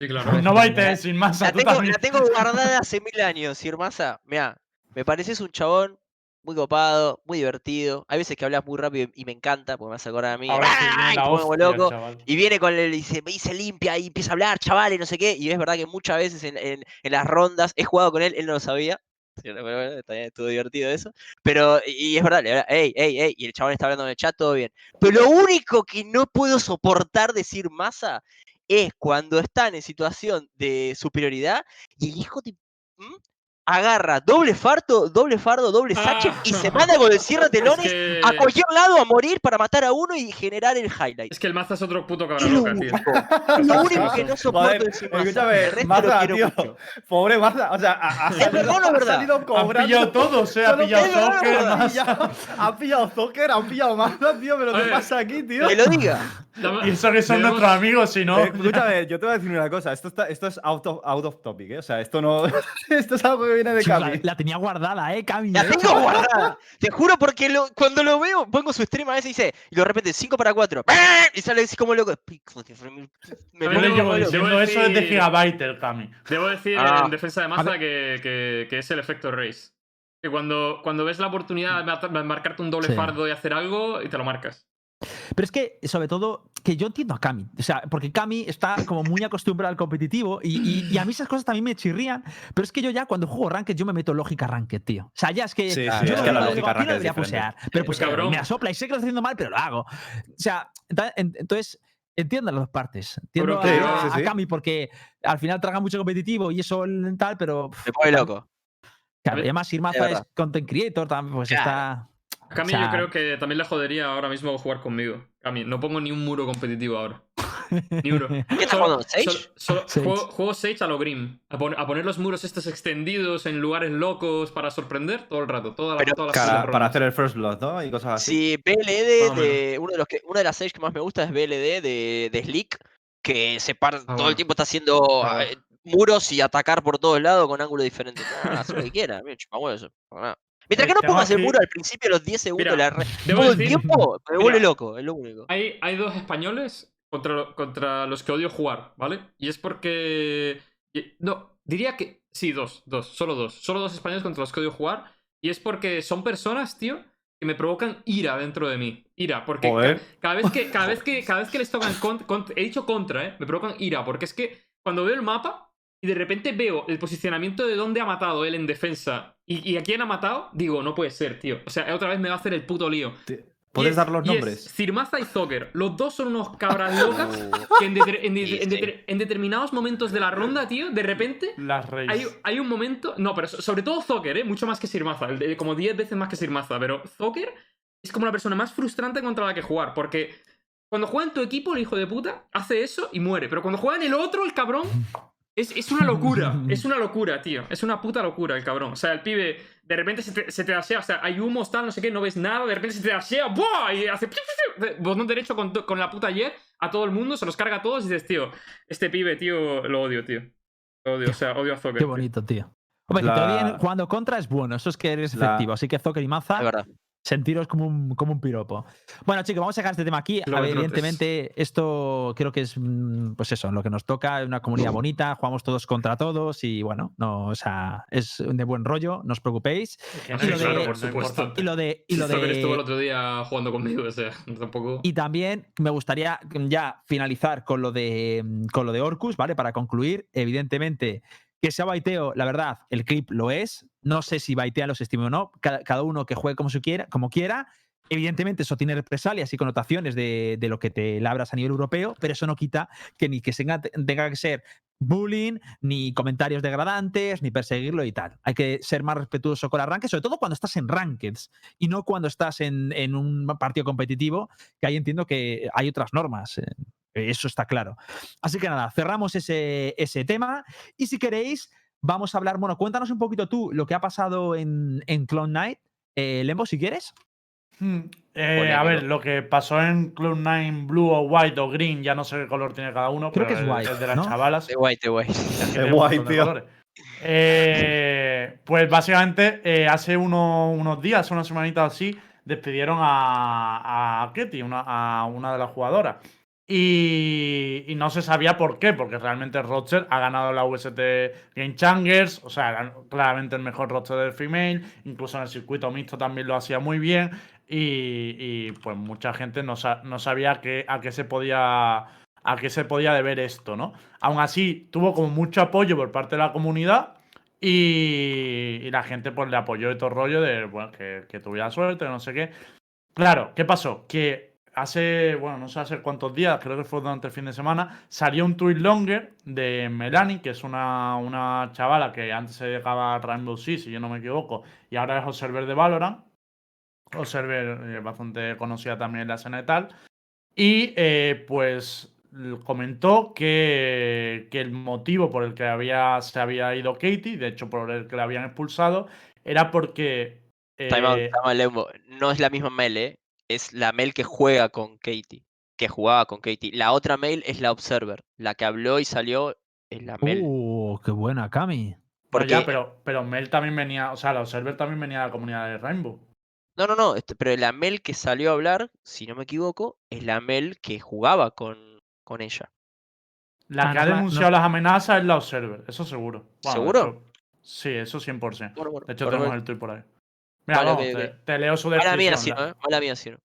Sí, claro. No baitees sin masa, La tengo, la tengo guardada hace mil años, Sir Massa. Mira, me pareces un chabón muy copado, muy divertido. Hay veces que hablas muy rápido y me encanta, porque me hace acordar a mí. Ahora sí viene ¡Ay! Te hostia, loco. chaval. Y viene con el y se, y se limpia y empieza a hablar, chaval, y no sé qué. Y es verdad que muchas veces en, en- en las rondas he jugado con él, él no lo sabía. Pero bueno, bien, estuvo divertido eso. Pero, y es verdad, le habla, ey, ey, ey, y el chabón está hablando en el chat, todo bien. Pero lo único que no puedo soportar decir masa es cuando están en situación de superioridad y el hijo de. ¿Mm? Agarra doble fardo, doble fardo, doble sache y se Ah. manda con el cierre telones que- a cualquier lado a morir para matar a uno y generar el highlight. Es que el Maza es otro puto Es cabrón lo loca, tío. único, es lo único que no soporto escúchame, El Maza, tío. mucho. Pobre Maza, o sea, ha, ha Es salido, verdad, es ha verdad. salido Han cobrando. pillado todos, eh. Ha pillado es es verdad. Ha pillado, ha pillado Zucker, han pillado Maza, tío, pero ¿qué pasa aquí, tío? Que lo diga. Y eso que son nuestros amigos, si no. Escúchame, yo te voy a decir una cosa. Esto, está, esto es out of, out of topic, ¿eh? O sea, esto no. esto es algo que viene de Cami. la tenía guardada, ¿eh, Cami? La eh. tengo guardada. Te juro porque lo- cuando lo veo, pongo su stream a veces y dice, y de repente 5 para 4. Y sale así como loco. Me llevo debo diciendo eso desde decir- Gigabyte, el Cami. Debo decir Ah. en defensa de Maza que, que- que es el efecto race. Que cuando, cuando ves la oportunidad de de marcarte un doble Sí. fardo y hacer algo, y te lo marcas. Pero es que, sobre todo, que yo entiendo a Cami. O sea, porque Cami está como muy acostumbrada al competitivo y, y- y a mí esas cosas también me chirrían. Pero es que yo ya cuando juego Ranked, yo me meto lógica Ranked, tío. O sea, ya es que. Sí, sí, yo es no que la digo, lógica digo, aquí Ranked no es debería pusear, Pero pues Cabrón. me asopla y sé que lo estoy haciendo mal, pero lo hago. O sea, entonces. Entiendo las dos partes. Entiendo Creo que- a, Sí, sí, a sí. Cami porque al final traga mucho competitivo y eso tal, pero. Me pone loco. Claro, y además, Irmaza es content creator, también, pues Claro. está. Cami O sea- yo creo que también le jodería ahora mismo jugar conmigo. Cami, no pongo ni un muro competitivo ahora. Ni uno. ¿Qué estás Solo- jugando? ¿Sage? solo- solo- Sage. Juego, juego Sage a lo Grim. A, pon- a poner los muros estos extendidos en lugares locos para sorprender todo el rato. Toda la, Pero- todas las Cara- para hacer el first blood, ¿no? Y cosas así. Sí, BLD, de, uno de los que, una de las seis que más me gusta es BLD de, de Slick, que se para, todo bueno. el tiempo está haciendo Ah, eh, muros y atacar por todos lados con ángulos diferentes. Ah, haz lo que quiera, huevo eso. nada. Mientras Eh, que no pongas el muro al principio, los 10 segundos, Mira, la todo el tiempo, me vuelve loco, es lo único. Hay, hay dos españoles contra, contra los que odio jugar, ¿vale? Y es porque. No, diría que. Sí, dos, dos, solo dos. Solo dos españoles contra los que odio jugar. Y es porque son personas, tío, que me provocan ira dentro de mí. Ira, porque ca- cada vez que, cada vez que, cada vez que les tocan he dicho contra, ¿eh? Me provocan ira, porque es que cuando veo el mapa y de repente veo el posicionamiento de dónde ha matado él en defensa y, y a quién ha matado, digo, no puede ser, tío. O sea, otra vez me va a hacer el puto lío. ¿Puedes es- dar los nombres? Zirmaza y Zocker. Los dos son unos cabras locas que en, de- en determinados momentos de la ronda, tío, de repente Las hay, Reyes. hay un momento. No, pero so- sobre todo Zocker, ¿eh? Mucho más que Sirmaza. Como 10 veces más que Sirmaza. Pero Zocker es como la persona más frustrante contra la que jugar. Porque cuando juega en tu equipo, el hijo de puta hace eso y muere. Pero cuando juega en el otro, el cabrón. Es, es una locura, es una locura, tío. Es una puta locura el cabrón. O sea, el pibe de repente se te, se te o sea, hay humos, tal, no sé qué, no ves nada, de repente se te dashea, ¡buah! Y hace botón derecho con, con la puta jet a todo el mundo, se los carga a todos y dices, tío, este pibe, tío, lo odio, tío. Lo odio, o sea, odio a Zocker. Qué bonito, tío. Hombre, que te La- jugando contra es bueno, eso es que eres La- efectivo. Así que Zocker y Maza, Es verdad. Sentiros como un, como un piropo. Bueno, chicos, vamos a dejar este tema aquí. A ver, evidentemente, esto creo que es, mm, pues eso, lo que nos toca, una comunidad bonita, jugamos todos contra todos y bueno, no, o sea, es de buen rollo, no os preocupéis. Sí, claro, por supuesto. Y lo de. Y lo de estuvo el otro día jugando conmigo, o sea, tampoco. Y también me gustaría ya finalizar con lo de con lo de Orcus, ¿vale? Para concluir, evidentemente, que sea baiteo, la verdad, el clip lo es. No sé si baitea los estime o no. Cada, cada uno que juegue como, quiera, como quiera. Evidentemente, eso tiene represalias y connotaciones de, de lo que te labras a nivel europeo, pero eso no quita que ni que tenga, tenga que ser bullying, ni comentarios degradantes, ni perseguirlo y tal. Hay que ser más respetuoso con el arranque, sobre todo cuando estás en rankeds y no cuando estás en, en un partido competitivo, que ahí entiendo que hay otras normas. Eh, Eso está claro. Así que nada, cerramos ese, ese tema. Y si queréis, vamos a hablar. Bueno, cuéntanos un poquito tú lo que ha pasado en, en Clone Knight. Eh, Lembo, si quieres. Hmm, eh, a ver, lo que pasó en Cloud9 Blue o White o Green, ya no sé qué color tiene cada uno, Creo pero que es el- white, el de las ¿no? chavalas. De guay, de montón de tío. colores. Eh, pues básicamente, eh, hace uno- unos días, una semanita así, despidieron a, a Ketty, una, a una de las jugadoras. Y, no se sabía por qué, porque realmente Roger ha ganado la UST Game Changers, o sea, claramente el mejor roster del female, incluso en el circuito mixto también lo hacía muy bien. Y, pues mucha gente no, sa- no sabía a qué se podía a qué se podía deber esto, ¿no? Aún así, tuvo como mucho apoyo por parte de la comunidad y, y la gente pues le apoyó de todo rollo de bueno, que, que tuviera suerte, no sé qué. Claro, ¿qué pasó? Que hace, bueno, no sé hace cuántos días, creo que fue durante el fin de semana, salió un tweet longer de Melanie, que es una, una chavala que antes se dedicaba a Rainbow Six, si yo no me equivoco, y ahora es observer de Valorant. Observer eh, bastante conocida también en la escena y tal. Y eh, pues comentó que, que el motivo por el que había, se había ido Katie, de hecho por el que la habían expulsado, era porque... Time out, eh, time out. No es la misma Mel, ¿eh? Es la Mel que juega con Katie. Que jugaba con Katie. La otra Mel es la Observer. La que habló y salió es la Mel. Uh, qué buena, Cami. no, porque- ya, pero, pero Mel también venía, o sea, la Observer también venía de la comunidad de Rainbow. No, no, no. este- pero la Mel que salió a hablar, si no me equivoco, es la Mel que jugaba con, con ella. La Ah, que no ha denunciado las amenazas es la Observer, eso seguro. Bueno, ¿Seguro? hecho, sí, eso 100%. Bueno, bueno, De hecho, tenemos bueno. el tweet por ahí. Mira, Vale, vamos, ok, te, leo su mía, descripción. sí, la- ¿no? Mala mía, sí, ¿no?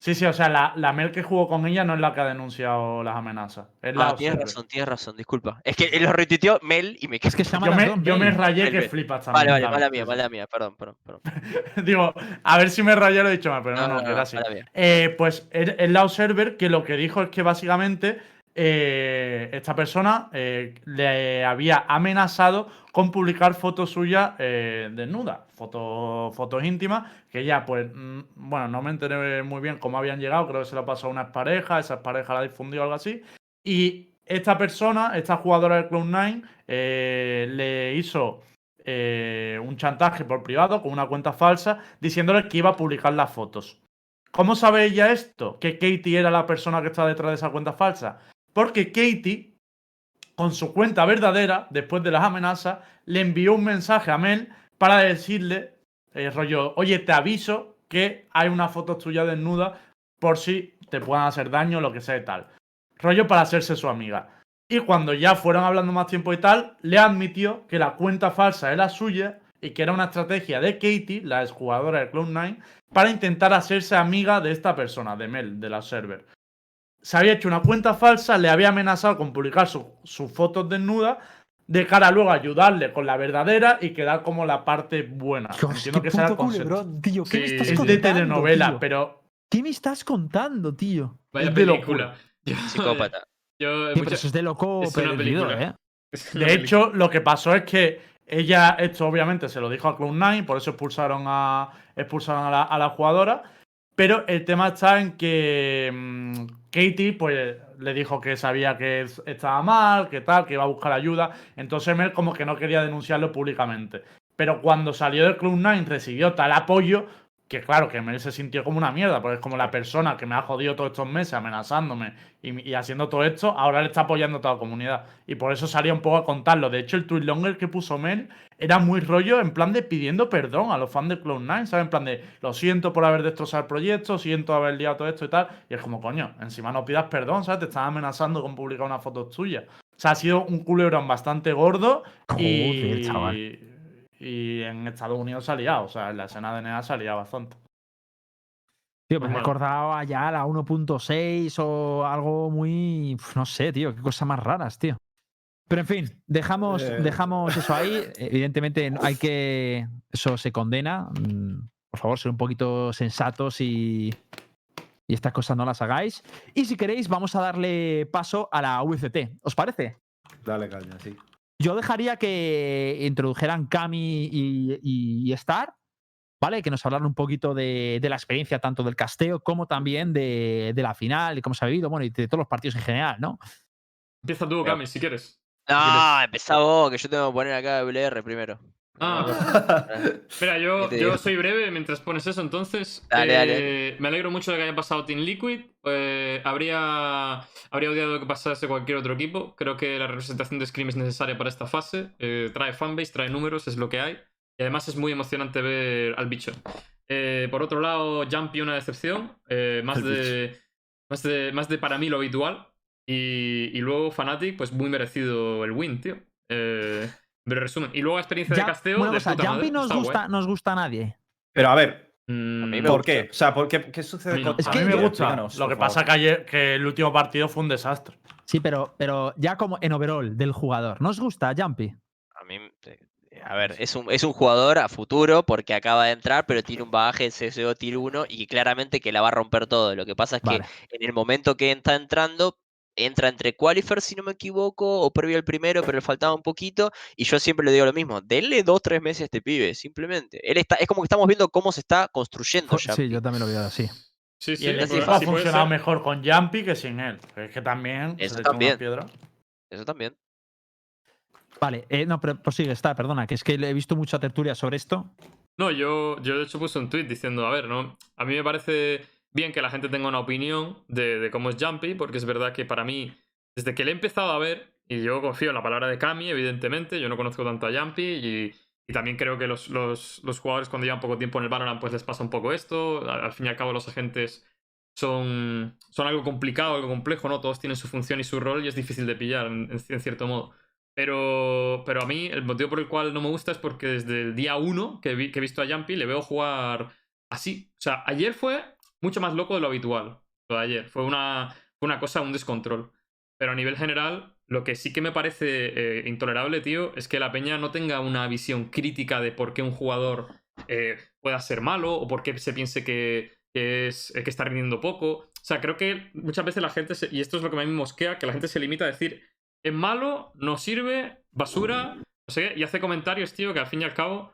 Sí, sí, o sea, la, la Mel que jugó con ella no es la que ha denunciado las amenazas. Es la Ah, tienes razón, tienes razón, disculpa. Es que lo retuiteó Mel y me Es que se llama Yo me, yo rayé Mel, que Mel. flipas también. Vale, vale, la mala mía, mala mía, perdón, perdón, perdón. Digo, a ver si me rayé lo he dicho mal, pero no, No, no, no, que no, era así. mala mía. Eh, pues es es la Observer que lo que dijo es que básicamente eh, esta persona eh, le había amenazado con publicar fotos suyas eh, desnudas, fotos, fotos íntimas, que ella, pues, mm, bueno, no me enteré muy bien cómo habían llegado, creo que se lo pasó a unas parejas, esas parejas la difundió o algo así, y esta persona, esta jugadora de Cloud9, eh, le hizo un chantaje por privado con una cuenta falsa diciéndole que iba a publicar las fotos. ¿Cómo sabe ella esto? Que Katie era la persona que está detrás de esa cuenta falsa. Porque Katie, con su cuenta verdadera, después de las amenazas, le envió un mensaje a Mel para decirle, eh, rollo, oye, te aviso que hay una foto tuya desnuda por si te puedan hacer daño, lo que sea y tal. Rollo para hacerse su amiga. Y cuando ya fueron hablando más tiempo y tal, le admitió que la cuenta falsa era suya y que era una estrategia de Katie, la exjugadora de Cloud9, para intentar hacerse amiga de esta persona, de Mel, de la server. Se había hecho una cuenta falsa, le había amenazado con publicar su- sus fotos desnudas, de cara a luego a ayudarle con la verdadera y quedar como la parte buena. Dios, Entiendo qué que será culebrón, tío. ¿Qué me Sí, estás sí, Es sí. de contando, telenovela, tío? pero ¿Qué me estás contando, tío? Vaya Es de película. Yo- Psicópata. Yo, pero mucha- eso es de loco es una película. ¿eh? es una De película. hecho, lo que pasó es que ella, esto obviamente se lo dijo a Cloud9, por eso expulsaron a, expulsaron a, la, a la jugadora. Pero el tema está en que mm, Katie pues, le dijo que sabía que es- estaba mal, que tal, que iba a buscar ayuda. Entonces Mel como que no quería denunciarlo públicamente. Pero cuando salió del Cloud9 recibió tal apoyo que claro, que Mel se sintió como una mierda, porque es como la persona que me ha jodido todos estos meses amenazándome y, y haciendo todo esto, ahora le está apoyando a toda la comunidad. Y por eso salía un poco a contarlo. De hecho, el tweet longer que puso Mel era muy rollo en plan de pidiendo perdón a los fans de Cloud9, ¿sabes? En plan de lo siento por haber destrozado el proyecto, siento haber liado todo esto y tal. Y es como, coño, encima no pidas perdón, ¿sabes? Te están amenazando con publicar una foto tuya. O sea, ha sido un culebrón bastante gordo y, Joder, chaval. Y en Estados Unidos se ha liado. O sea, en la escena de NEA se ha liado bastante. Tío, me Bueno. recordaba ya la 1.6 o algo muy. No sé, tío, qué cosas más raras, tío. Pero en fin, dejamos, Eh. dejamos eso ahí. Evidentemente hay que. Eso se condena. Mm, Por favor, ser un poquito sensatos y. Y estas cosas no las hagáis. Y si queréis, vamos a darle paso a la VCT. ¿Os parece? Dale caña, sí. Yo dejaría que introdujeran Cami y, y- y Star, ¿vale? Que nos hablaran un poquito de, de la experiencia tanto del casteo como también de, de la final y cómo se ha vivido, bueno, y de todos los partidos en general, ¿no? Empieza tú, Cami, si quieres. No, empezá vos, que yo tengo que poner acá WR primero. Ah, Espera, yo, ¿Qué te yo soy breve mientras pones eso, entonces. Dale, eh, dale. Me alegro mucho de que haya pasado Team Liquid. eh, habría, habría odiado que pasase cualquier otro equipo. Creo que la representación de Scream es necesaria para esta fase. eh, trae fanbase, trae números, es lo que hay. Y además es muy emocionante ver al bicho. Eh, por otro lado, Jumpy una decepción. eh, más, El de, más, de, más de para mí lo habitual. Y, y luego Fnatic, pues muy merecido el win, tío. Eh, pero resumen. Y luego experiencia de casteo. de cosa, puta Jumpy madre, no os está guay. gusta, no os gusta a nadie. Pero a ver, Mm, A ¿por qué? O sea, ¿por qué, ¿qué A sucede con. Es A que- mí me gusta. Lo que pasa que ayer que el último partido fue un desastre. Sí, pero, pero ya como en overall del jugador. ¿No os gusta Jumpy? A mí, eh, a ver, es un, es un jugador a futuro porque acaba de entrar, pero tiene un bagaje de CSGO Tier 1 y claramente que la va a romper todo. Lo que pasa es que Vale. en el momento que está entrando, entra entre Qualifier, si no me equivoco, o previo al primero, pero le faltaba un poquito. Y yo siempre le digo lo mismo, denle dos, tres meses a este pibe, simplemente. Él está, es como que estamos viendo cómo se está construyendo ya. Sí, yo también lo veo así. Sí, sí, Y el ha funcionado mejor con Jumpy que sin él. Es que también Eso se una también. piedra. Eso también. Vale, eh, no, pero pues sigue, está, perdona, que es que he visto mucha tertulia sobre esto. No, yo, yo de hecho puse un tweet diciendo, a ver, ¿no? A mí me parece bien que la gente tenga una opinión de, cómo es Jumpy, porque es verdad que para mí, desde que le he empezado a ver, y yo confío en la palabra de Kami, evidentemente, yo no conozco tanto a Jumpy y, también creo que los, los- los jugadores cuando llevan poco tiempo en el Valorant pues les pasa un poco esto, al, al fin y al cabo los agentes son, son algo complicado, algo complejo, ¿no? Todos tienen su función y su rol y es difícil de pillar, en, cierto modo. Pero, pero a mí el motivo por el cual no me gusta es porque desde el día 1 que, que he visto a Jumpy le veo jugar así. O sea, ayer fue mucho más loco de lo habitual. Lo de ayer. Fue una, una cosa, un descontrol. Pero a nivel general, lo que sí que me parece eh, intolerable, tío, es que la peña no tenga una visión crítica de por qué un jugador eh, pueda ser malo o por qué se piense que, es, eh, que está rindiendo poco. O sea, creo que muchas veces la gente, se- y esto es lo que a mí me mosquea, que la gente se limita a decir, es malo, no sirve, basura, no sé y hace comentarios, tío, que al fin y al cabo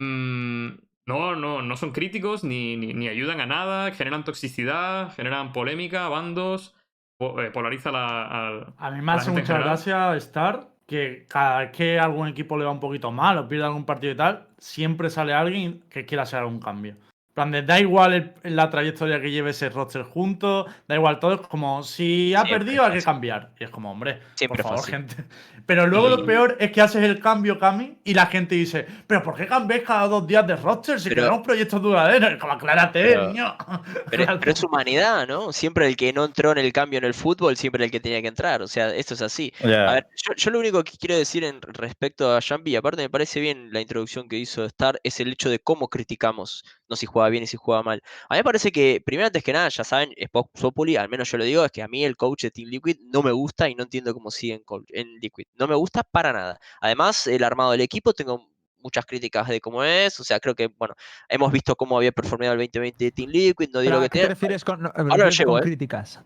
mm, no, no, no son críticos ni, ni, ni ayudan a nada, generan toxicidad, generan polémica, bandos, po- eh, polariza la, A mí me a la hace gente en mucha general. gracia estar que cada vez que algún equipo le va un poquito mal o pierde algún partido y tal, siempre sale alguien que quiera hacer algún cambio. Plan de, da igual el- la trayectoria que lleve ese roster junto, da igual todo, es como si ha Siempre perdido hay que cambiar. Y es como, hombre, Siempre por favor, fácil. gente. Pero luego Y- lo peor es que haces el cambio, Cami, y la gente dice, pero ¿por qué cambias cada dos días de roster si Pero- queremos proyectos duraderos? Es como, aclárate, Pero- niño. Pero, pero es humanidad, ¿no? Siempre el que no entró en el cambio en el fútbol, siempre el que tenía que entrar. O sea, esto es así. Ya. A ver, yo, yo lo único que quiero decir en respecto a y aparte me parece bien la introducción que hizo Star, es el hecho de cómo criticamos, no si juega bien y si juega mal. A mí me parece que, primero antes que nada, ya saben, Populi, al menos yo lo digo, es que a mí el coach de Team Liquid no me gusta y no entiendo cómo sigue en, coach- en Liquid. No me gusta para nada. Además, el armado del equipo, tengo muchas críticas de cómo es, o sea, creo que, bueno, hemos visto cómo había performado el 2020 de Team Liquid, no digo Pero, que ¿A qué te refieres con, no, lo refieres llevo, con ¿eh? críticas?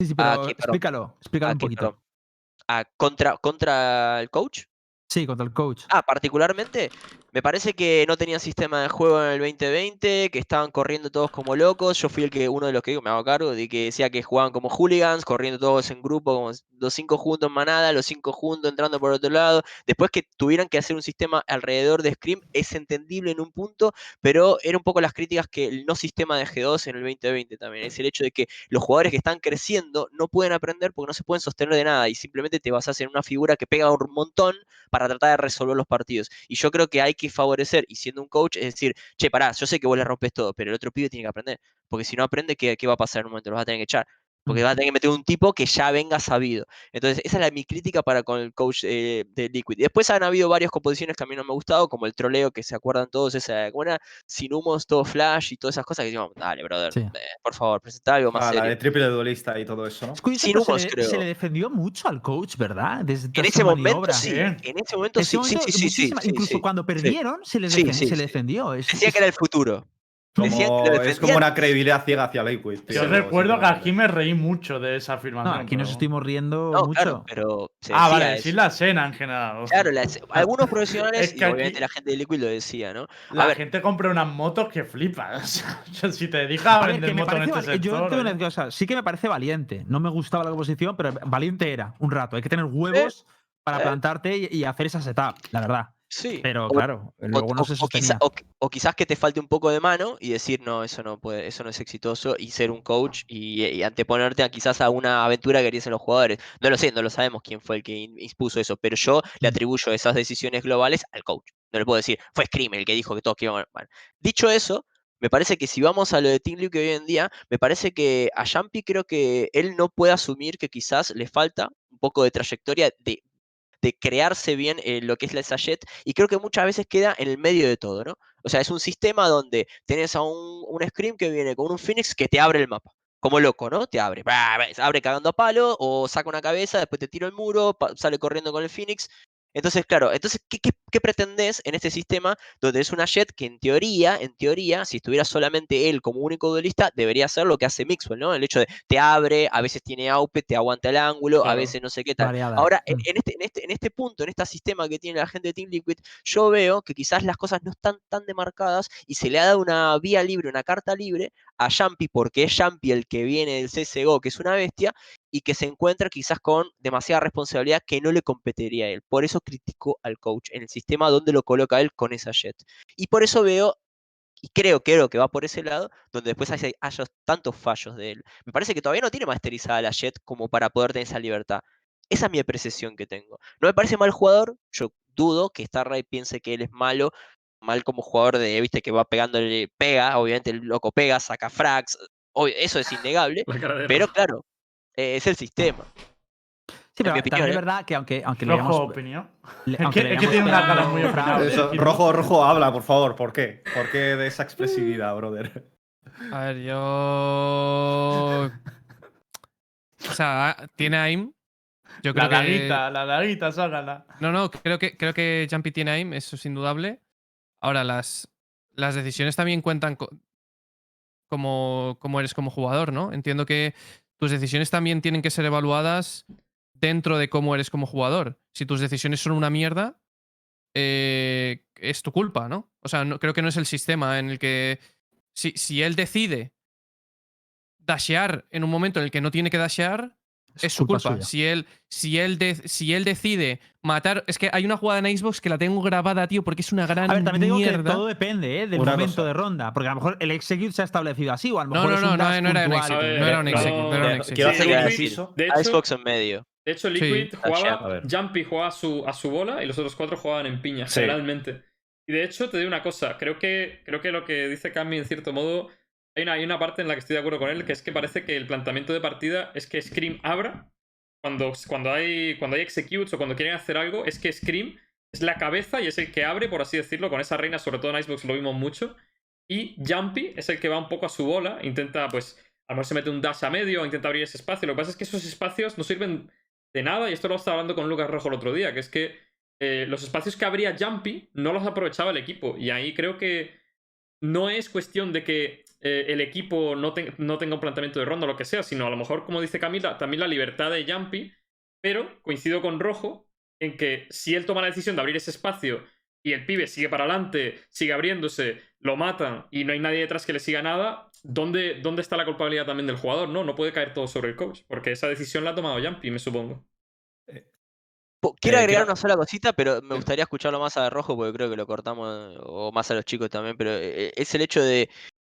Sí, sí, pero aquí, explícalo, explícalo un poquito. Ah, contra, contra el coach. Sí, contra el coach. Ah, particularmente, me parece que no tenían sistema de juego en el 2020, que estaban corriendo todos como locos. Yo fui el que, uno de los que me hago cargo, de que decía que jugaban como hooligans, corriendo todos en grupo, como los cinco juntos en manada, los cinco juntos entrando por otro lado. Después que tuvieran que hacer un sistema alrededor de Scream, es entendible en un punto, pero era un poco las críticas que el no sistema de G2 en el 2020 también. Es el hecho de que los jugadores que están creciendo no pueden aprender porque no se pueden sostener de nada y simplemente te basas en una figura que pega un montón para tratar de resolver los partidos. Y yo creo que hay que favorecer, y siendo un coach, es decir, che, pará, yo sé que vos le rompes todo, pero el otro pibe tiene que aprender. Porque si no aprende, ¿qué, qué va a pasar en un momento? Lo vas a tener que echar. Porque vas a tener que meter un tipo que ya venga sabido. Entonces, esa es la, mi crítica para con el coach eh, de Liquid. Después han habido varias composiciones que a mí no me han gustado, como el troleo que se acuerdan todos, esa, ¿cómo era? Sin humos, todo flash y todas esas cosas que decimos, dale, brother, Sí. eh, por favor, presenta algo más Ah, la serio. de triple duelista y todo eso, ¿no? Sin pero se humos, le, creo. se le defendió mucho al coach, ¿verdad? Desde En ese momento sí, Sí. en ese momento En sí, ese sí, momento, sí, sí, sí, muchísima- sí, incluso cuando perdieron, se le, se defendió. Decía que era el futuro. Como- es como una credibilidad ciega hacia Liquid. tío, Yo recuerdo que aquí me reí mucho de esa No, afirmación. aquí nos estuvimos riendo No, mucho. claro, pero se Ah, vale, eso. decir la escena en general. Claro, la algunos profesionales Es y que aquí- obviamente la gente de Liquid lo decía, ¿no? La ver. gente compra unas motos que flipa. O sea, yo si te dedicas A vender que me motos en este yo tengo una cosa, sí que me parece valiente. No me gustaba la composición, pero valiente era un rato. Hay que tener huevos para eh. plantarte y, y hacer esa setup, la verdad. Sí. Pero O- claro, luego o, no o- se o sostenía. quizá- o qui- o quizás que te falte un poco de mano y decir, no, eso no puede, eso no es exitoso, y ser un coach y, y anteponerte a quizás a una aventura que querían los jugadores. No lo sé, no lo sabemos quién fue el que impuso eso, pero yo le atribuyo esas decisiones globales al coach. No le puedo decir, fue Scream el que dijo que todos que iban mal. Dicho eso, me parece que si vamos a lo de Team Liquid hoy en día, me parece que a Jumpy creo que él no puede asumir que quizás le falta un poco de trayectoria de, de crearse bien eh, lo que es la Sachet y creo que muchas veces queda en el medio de todo, ¿no? O sea, es un sistema donde tenés a un, un Scream que viene con un Phoenix que te abre el mapa. Como loco, ¿no? Te abre. Abre cagando a palo o saca una cabeza, después te tira el muro, sale corriendo con el Phoenix. Entonces, claro, entonces, ¿qué, qué, qué pretendés en este sistema donde es una Jet que en teoría, en teoría, si estuviera solamente él como único duelista, debería hacer lo que hace Mixwell, ¿no? El hecho de te abre, a veces tiene aupe, te aguanta el ángulo, a veces no sé qué tal. Variada. Ahora, en, Mm. en este, en, este, en este punto, en este sistema que tiene la gente de Team Liquid, yo veo que quizás las cosas no están tan demarcadas y se le ha dado una vía libre, una carta libre a Jumpy, porque es Jumpy el que viene del CSGO, que es una bestia, y que se encuentra quizás con demasiada responsabilidad que no le competiría a él. Por eso criticó al coach en el sistema donde lo coloca él con esa jet. Y por eso veo, y creo, creo que va por ese lado, donde después haya, haya tantos fallos de él. Me parece que todavía no tiene masterizada la jet como para poder tener esa libertad. Esa es mi apreciación que tengo. No me parece mal jugador, yo dudo que Starray piense que él es malo, mal como jugador de, viste, que va pegándole, pega, obviamente el loco pega, saca frags, eso es innegable, pero claro, eh, es el sistema. Sí, pero mi también opinión, es ¿eh? verdad que aunque, aunque le Rojo hayamos- opinión. le- Es que- le es que hayamos tiene una cara muy. Eso, rojo, rojo, habla, por favor. ¿Por qué? ¿Por qué de esa expresividad, brother? A ver, yo. O sea, tiene AIM. Yo creo La que. daguita, la daguita, sácala. No, no, creo que, creo que Jumpy tiene aim, eso es indudable. Ahora, las, las decisiones también cuentan co- como, como eres como jugador, ¿no? Entiendo que tus decisiones también tienen que ser evaluadas dentro de cómo eres como jugador. Si tus decisiones son una mierda, eh, es tu culpa, ¿no? O sea, no, creo que no es el sistema en el que. Si, si él decide dashear en un momento en el que no tiene que dashear, es su culpa. suya. Si él, si, él de- si él decide matar. Es que hay una jugada en Xbox que la tengo grabada, tío, porque es una gran A ver, también te digo que mierda. todo depende ¿eh? del Una momento cosa. de ronda. Porque a lo mejor el execute se ha establecido así, o a lo No, mejor no, es no, un no, dash no era un execute, no era un no, execute, no era un execute. quiero Sí, hacer sí, un sí. inciso. De hecho, Icebox en medio. de hecho, Sí. Liquid A jugaba. Jumpy jugaba a su, a su bola y los otros cuatro jugaban en piña, Sí. generalmente. Y de hecho, te digo una cosa. Creo que, creo que lo que dice Cami, en cierto modo. Hay una, hay una parte en la que estoy de acuerdo con él, que es que parece que el planteamiento de partida es que Scream abra. Cuando, cuando, hay, cuando hay executes o cuando quieren hacer algo, es que Scream es la cabeza y es el que abre, por así decirlo, con esa reina, sobre todo en Icebox lo vimos mucho. Y Jumpy es el que va un poco a su bola, intenta, pues, a lo mejor se mete un dash a medio, intenta abrir ese espacio. Lo que pasa es que esos espacios no sirven de nada, y esto lo estaba hablando con Lucas Rojo el otro día, que es que eh, los espacios que abría Jumpy no los aprovechaba el equipo. Y ahí creo que no es cuestión de que eh, el equipo no, ten- no tenga un planteamiento de ronda o lo que sea, sino a lo mejor, como dice Camila, también la libertad de Jumpy. Pero coincido con Rojo en que si él toma la decisión de abrir ese espacio y el pibe sigue para adelante, sigue abriéndose, lo matan y no hay nadie detrás que le siga nada, ¿dónde, dónde está la culpabilidad también del jugador? No, no puede caer todo sobre el coach, porque esa decisión la ha tomado Jumpy, me supongo. Po- Quiero Eh, agregar una sola cosita, pero me gustaría escucharlo más a Rojo porque creo que lo cortamos, o más a los chicos también, pero eh, es el hecho de,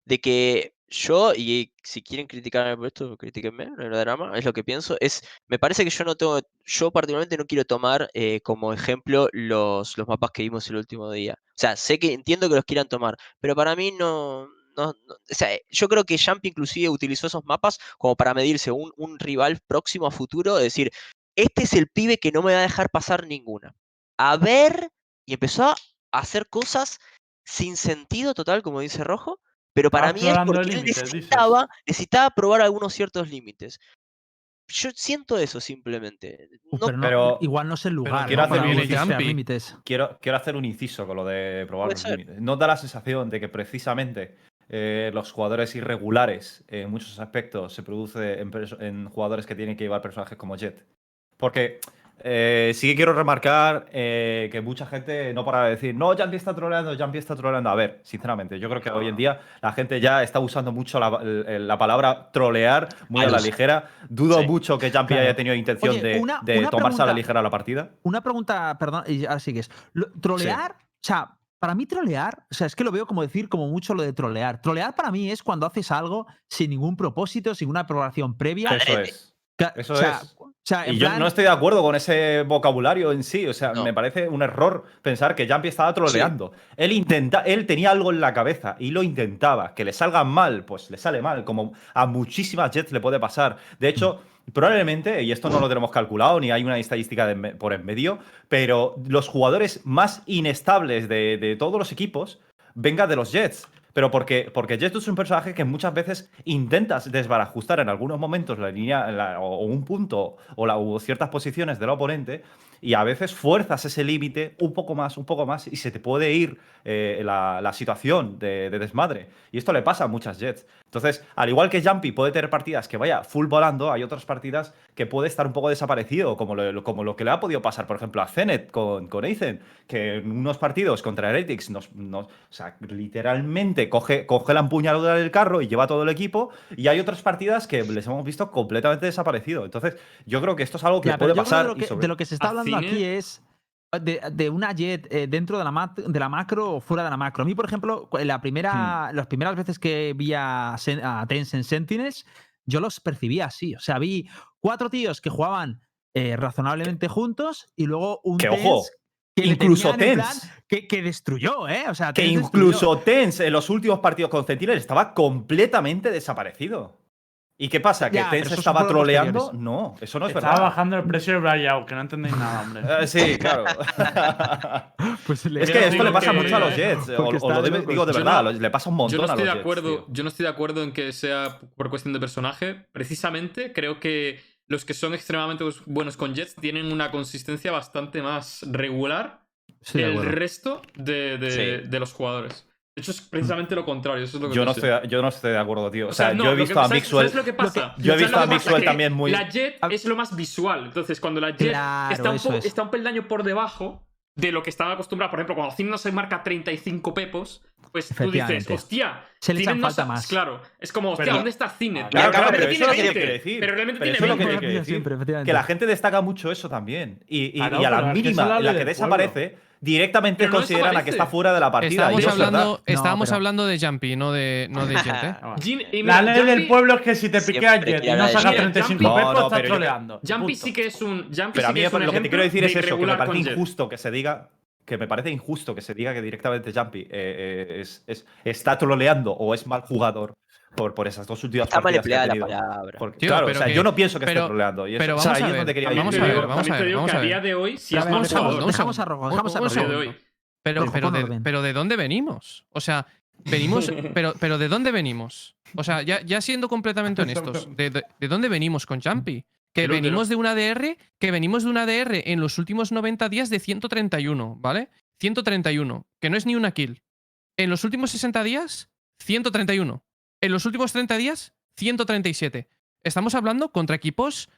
de que yo, y si quieren criticarme por esto, critíquenme, no hay drama, es lo que pienso, es, me parece que yo no tengo, yo particularmente no quiero tomar eh, como ejemplo los, los mapas que vimos el último día. O sea, sé que entiendo que los quieran tomar, pero para mí no, no, o sea, yo creo que Jump inclusive utilizó esos mapas como para medirse un, un rival próximo a futuro, decir, este es el pibe que no me va a dejar pasar ninguna. A ver, y empezó a hacer cosas sin sentido total, como dice Rojo, pero para mí es porque dices. necesitaba, necesitaba probar algunos ciertos límites. Yo siento eso simplemente. Uh, No- pero, no- pero- igual no es el lugar quiero ¿no? hacer límites. Quiero, quiero hacer un inciso con lo de probar Puede los ser. límites. ¿No da la sensación de que precisamente eh, los jugadores irregulares en muchos aspectos se produce en jugadores que tienen que llevar personajes como Jet? Porque eh, sí que quiero remarcar eh, que mucha gente no para de decir, no, Jumpy está troleando, Jumpy está troleando. A ver, sinceramente, yo creo que hoy en día la gente ya está usando mucho la, palabra trolear muy a la ligera. Dudo Sí. mucho que Claro. haya tenido intención Oye, de, una- de una tomarse a la ligera la partida. Una pregunta, perdón, y ahora sigues. Trolear, o sea, para mí trolear, o sea, es que lo veo como decir como mucho lo de trolear. Trolear para mí es cuando haces algo sin ningún propósito, sin una preparación previa. Eso es. Eso o sea, es. O sea, en Y yo no estoy de acuerdo con ese vocabulario en sí. O sea, No. me parece un error pensar que Jumpy estaba troleando. Él intenta, él tenía algo en la cabeza y lo intentaba. Que le salga mal, pues le sale mal. Como a muchísimas Jets le puede pasar. De hecho, probablemente, y esto no lo tenemos calculado, ni hay una estadística de por en medio, pero los jugadores más inestables de, de todos los equipos venga de los Jets. Pero porque, porque Jets es un personaje que muchas veces intentas desbarajustar en algunos momentos la línea o, un punto o, o ciertas posiciones del oponente y a veces fuerzas ese límite un poco más, un poco más, y se te puede ir eh, la, la situación de, de desmadre. Y esto le pasa a muchas Jets. Entonces, al igual que Jumpy puede tener partidas que vaya full volando, hay otras partidas que puede estar un poco desaparecido, como lo, como lo que le ha podido pasar, por ejemplo, a Zenet con, con Aizen, que en unos partidos contra Heretics nos, nos- o sea, literalmente coge, coge la empuñadura del carro y lleva todo el equipo, y hay otras partidas que les hemos visto completamente desaparecido. Entonces, yo creo que esto es algo que Ya, puede pasar. de lo y que, sobre- de lo que se está a hablando cine- aquí es de, de una jet eh, dentro de la, mat- de la macro o fuera de la macro. A mí, por ejemplo, en la primera, Hmm. las primeras veces que vi a, Sen- a Tencent Sentinels, yo los percibía así. O sea, vi cuatro tíos que jugaban eh, razonablemente juntos y luego un Que, ojo, que incluso Tense. que, que destruyó, ¿eh? O sea, Que Tense destruyó. incluso Tense en los últimos partidos con Sentinel estaba completamente desaparecido. ¿Y qué pasa? ¿Que Ya, esos estaba troleando? No, eso no es Estaba verdad. bajando el precio de Brayao, que no entendéis nada, hombre. Eh, sí, claro. Pues le- es que esto le pasa que- mucho a los Jets. O, lo de digo de verdad, no- le pasa un montón Yo no a los estoy de Jets, acuerdo, tío. yo no estoy de acuerdo en que sea por cuestión de personaje. Precisamente creo que los que son extremadamente buenos con Jets tienen una consistencia bastante más regular Sí, que de el resto de, de- Sí. de los jugadores. De hecho, es precisamente lo contrario. Eso es lo que Yo no, estoy, yo no estoy de acuerdo, tío. O O sea, sea, no, yo he lo que- visto a ¿sabes- Mixwell. ¿Sabes lo que pasa? yo he ¿Sabes visto a que? Mixwell Que también muy- La Jet es lo más visual. Entonces, cuando la Jet Claro, está, un po- es. está un peldaño por debajo de lo que estaba acostumbrado. Por ejemplo, cuando Cine no se marca 35 pepos, pues tú dices, hostia, Se le Cine echan no falta más. Claro, es como, hostia, Pero- ¿dónde está Cine? Ah, Pero claro, realmente pero eso tiene es lo que 20, quiere decir. Pero realmente Pero tiene eso es lo que 20. quiere decir. Siempre. Que la gente destaca mucho eso también. Y, y- Claro, y a la pero que mínima la que desaparece, directamente no consideran a que está fuera de la partida. Estábamos es hablando, estábamos pero- hablando de Jumpy, no de, no de Jet, ¿eh? Ah, La ley del pueblo es que si te piquea Jet y no sacas Jet. 35 No, pepos, no, estás troleando. Jumpy sí que es un. Jumpy Pero a sí mí que pa- un lo que te quiero decir de es eso, que me parece injusto que se diga que me parece injusto que se diga que directamente Jumpy eh, eh, es, es- está troleando o es mal jugador por, por esas dos últimas Está mal empleada la palabra. Porque, Tío, claro, o sea, que- yo no pienso que pero- esté troleando. Y eso, pero o sea, vamos a ver, donde quería vamos te a ver, vamos a ver, vamos que a a ver. día de hoy A es un segundo, dejamos a Rojo, dejamos a Rojo. A. Pero, pero, de, pero ¿de dónde venimos? O sea, venimos. pero, pero ¿de dónde venimos? O sea, ya, ya siendo completamente honestos, ¿de, de, de dónde venimos con Jumpy? Que Pero- venimos de una DR, que venimos de una DR en los últimos 90 días de 131, ¿vale? 131, que no es ni una kill. En los últimos 60 días, 131. En los últimos 30 días, 137. Estamos hablando contra equipos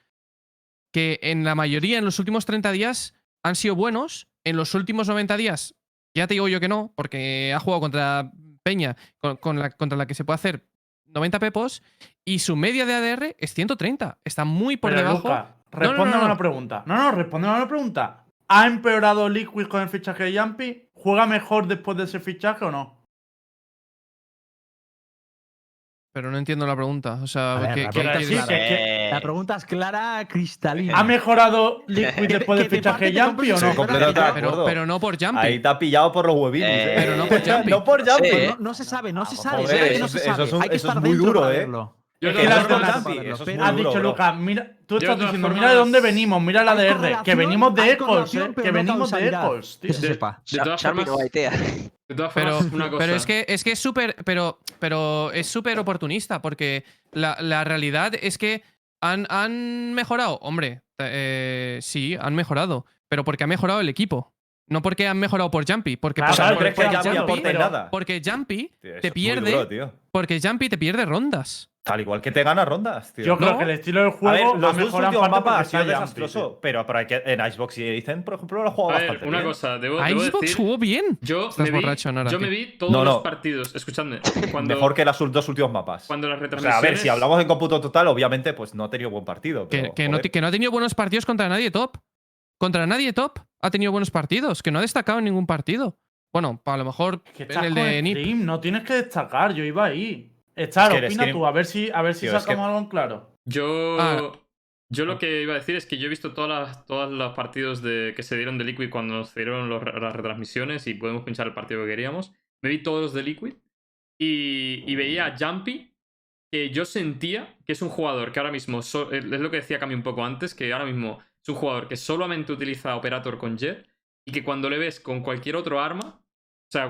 que en la mayoría en los últimos 30 días han sido buenos. En los últimos 90 días, ya te digo yo que no, porque ha jugado contra Peña, con, con la, contra la que se puede hacer 90 pepos, y su media de ADR es 130. Está muy por Pero, debajo. Luca, no, respóndeme no, no. una pregunta. No, no, respóndeme una pregunta. ¿Ha empeorado Liquid con el fichaje de Jumpy? ¿Juega mejor después de ese fichaje o no? Pero no entiendo la pregunta. O sea, ver, ¿qué, la qué pregunta decir? que- que- Eh, La pregunta es clara, cristalina. ¿Ha mejorado Liquid después del fichaje de Jumpy o no? Pero, pero no por Jumpy. Ahí te ha pillado por los huevitos. Eh, ¿eh? pero no por Jumpy. no por Jumpy. Sí. No, no se sabe, no se sabe. es no eso- se eso sabe. es un- Hay que eso es estar muy dentro duro, ¿eh? Yo Es todas las es Has duro, dicho. Lucas, mira, tú estás diciendo, mira de dónde venimos, mira la DR, que venimos de Ecos, eh, que no venimos de. Ecos, tío. Que se sepa. De todas Xavi no formas, baitea. De todas Pero, formas, una cosa. pero es que es que es súper pero pero es súper oportunista porque la, la realidad es que han, han mejorado. Hombre eh, sí han mejorado pero porque ha mejorado el equipo. No porque han mejorado por Jumpy porque Claro, O sea, por- ¿no crees que porque Jumpy Jumpy- aporte pero- nada? porque Jumpy Tío, te pierde duro, porque Jumpy te pierde rondas Tal igual que te gana rondas, tío. Yo creo No. que el estilo del a juego ver, ha los dos últimos mapas ha sido desastroso, pero, pero hay que, en Icebox y Aizen, por ejemplo, lo ha jugado A ver, bastante una bien. cosa, debo, debo Xbox decir. jugó bien Yo, Estás me vi, borracho, Nora, yo me vi todos No, no. los partidos. Escuchadme. Cuando, Mejor que los dos últimos mapas. cuando las O retransmisiones. sea, a ver, si hablamos en cómputo total, obviamente, pues no ha tenido buen partido. que, pero, que no, que no ha tenido buenos partidos contra nadie top contra nadie top ha tenido buenos partidos que no ha destacado en ningún partido bueno a lo mejor Que en el de NIP no tienes que destacar, yo iba ahí. El opina tú, a ver si, a ver si Tío, es sacamos que- algo en claro. Yo. Ah. Yo lo que iba a decir es que yo he visto todas las, todos los partidos de, que se dieron de Liquid cuando nos dieron los- las retransmisiones y podemos pinchar el partido que queríamos. Me vi todos los de Liquid y, y veía a Jumpy, que yo sentía que es un jugador que ahora mismo, so- es lo que decía Cami un poco antes, que ahora mismo es un jugador que solamente utiliza Operator con Jet y que cuando le ves con cualquier otro arma, o sea,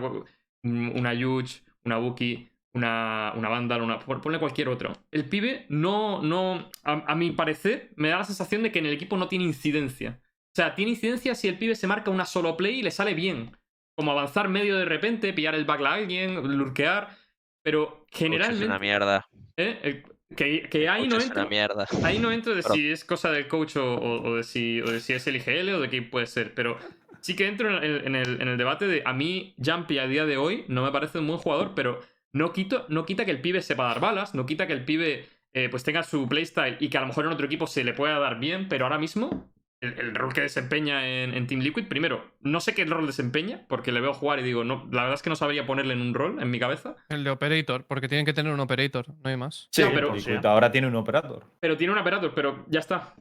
una Yuge, una Buki, una, una Vandal, una, pon- ponle cualquier otro. El pibe no, no a, a mi parecer, me da la sensación de que en el equipo no tiene incidencia. O sea, tiene incidencia si el pibe se marca una solo play y le sale bien. Como avanzar medio de repente, pillar el backla a alguien, lurkear. Pero Coach Es generalmente. una mierda. ¿eh? El- que, que ahí no entro. mierda. Ahí no entro de Pero- si es cosa del coach o, o- o de si, o de si es el IGL o de quién puede ser, pero sí que entro en el, en el- en el debate de a mí Jumpy a día de hoy no me parece un buen jugador, pero no, quito, no quita que el pibe sepa dar balas, no quita que el pibe eh, pues tenga su playstyle y que a lo mejor en otro equipo se le pueda dar bien, pero ahora mismo el, el rol que desempeña en, en Team Liquid, primero, no sé qué rol desempeña, porque le veo jugar y digo, no, la verdad es que no sabría ponerle en un rol en mi cabeza, El de Operator, porque tienen que tener un Operator, no hay más. Sí, Sí, pero- Liquid ahora tiene un operador. pero tiene un operator, pero ya está.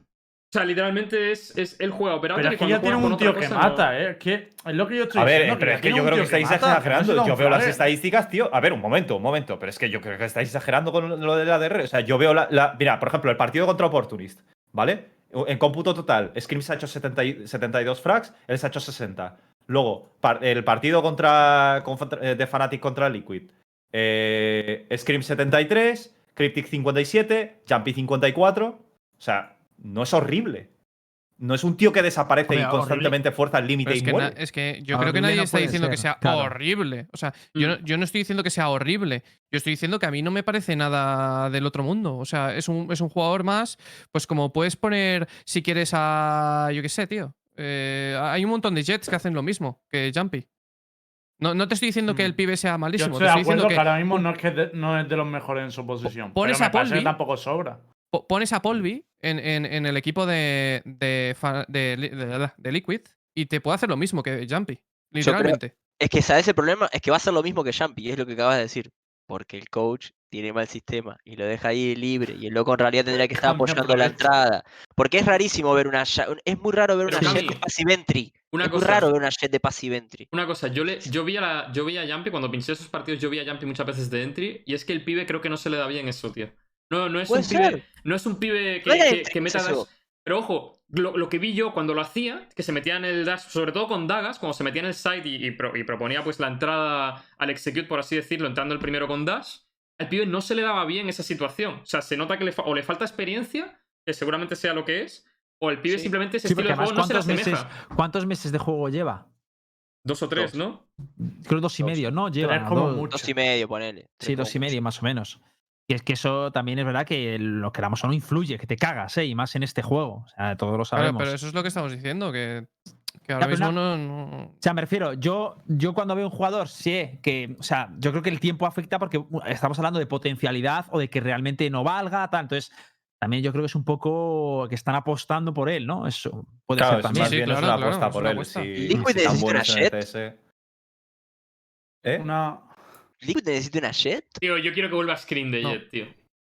O sea, literalmente es, es él juega operator Pero es que ya tiene un tío que no- mata, ¿eh? Es que es lo que yo estoy A ver, diciendo. pero es que yo creo que estáis mata, no exagerando. Yo veo las estadísticas, tío. A ver, un momento, un momento. Pero es que yo creo que estáis exagerando con lo del ADR. O sea, yo veo la. la- mira, por ejemplo, el partido contra Opportunist, ¿vale? En cómputo total, Scream se ha hecho 70 y- 72 frags, él se ha hecho 60. Luego, par- el partido contra, contra- eh, de Fnatic contra Liquid. Eh, Scream 73, Cryptic 57, Jumpy 54. O sea, no es horrible. No es un tío que desaparece y constantemente fuerza el límite y que muere. es que yo creo que nadie no está diciendo que sea claro. horrible. O sea, yo, no, Mm. yo no estoy diciendo que sea horrible. Yo estoy diciendo que a mí no me parece nada del otro mundo. O sea, es un, es un jugador más, pues como puedes poner, si quieres, a. Yo qué sé, tío. Eh, hay un montón de Jets que hacen lo mismo que Jumpy. No, no te estoy diciendo que el Mm. pibe sea Yo malísimo. estoy te de estoy diciendo acuerdo que que ahora mismo no es, que de- no es de los mejores en su posición. pones pero me parece que tampoco sobra. Po- pones a Polvi en, en- en el equipo de, de, fa- de li- de- de Liquid y te puede hacer lo mismo que Jumpy. creo- Literalmente. Es que, ¿sabes el problema? Es que va a ser lo mismo que Jumpy, es lo que acabas de decir. Porque el coach tiene mal sistema y lo deja ahí libre. Y el loco en realidad tendría que estar apoyando la entrada. Porque es rarísimo ver una. Es muy raro ver Pero, una jet de passive entry. Una es muy cosa, raro ver una jet de passive entry. una cosa yo, le, yo, vi a la, yo vi a Jumpy, cuando pinché esos partidos, yo vi a Jumpy muchas veces de entry, y es que el pibe creo que no se le da bien eso, tío. No, no es un pibe, no es un pibe que, No era que- entry, que meta dash. Pero ojo, lo, lo que vi yo cuando lo hacía, que se metía en el dash, sobre todo con dagas, cuando se metía en el side y, y pro- y proponía pues la entrada al execute, por así decirlo, entrando el primero con dash, al pibe no se le daba bien esa situación. O sea, se nota que le o le falta experiencia, que seguramente sea lo que es, o el pibe Sí. simplemente ese Sí, estilo de juego no se le ¿cuántos asemeja. meses, ¿cuántos meses de juego lleva? Dos o tres, Dos. ¿no? Creo dos y Dos. medio, ¿no? Lleva. Como dos- mucho. Dos y medio, ponele. Sí, Tres dos y medio, más o menos. Y es que eso también es verdad que lo queramos o no influye, que te cagas, ¿eh? Y más en este juego. O sea, todos lo Claro, sabemos. pero eso es lo que estamos diciendo, que, que ahora pero mismo no, no- O sea, me refiero, yo, yo cuando veo un jugador, sé que, o sea, yo creo que el tiempo afecta porque estamos hablando de potencialidad o de que realmente no valga, tal. Entonces, también yo creo que es un poco que están apostando por él, ¿no? Eso puede Claro, ser también. más Sí, bien es claro, una claro, apuesta es por una él. apuesta. Si, Liquid si tan necesita bueno es una en el jet. CS. ¿Eh? Una. Liquid necesita una jet. Tío, yo quiero que vuelva Scream de No. Jet, tío.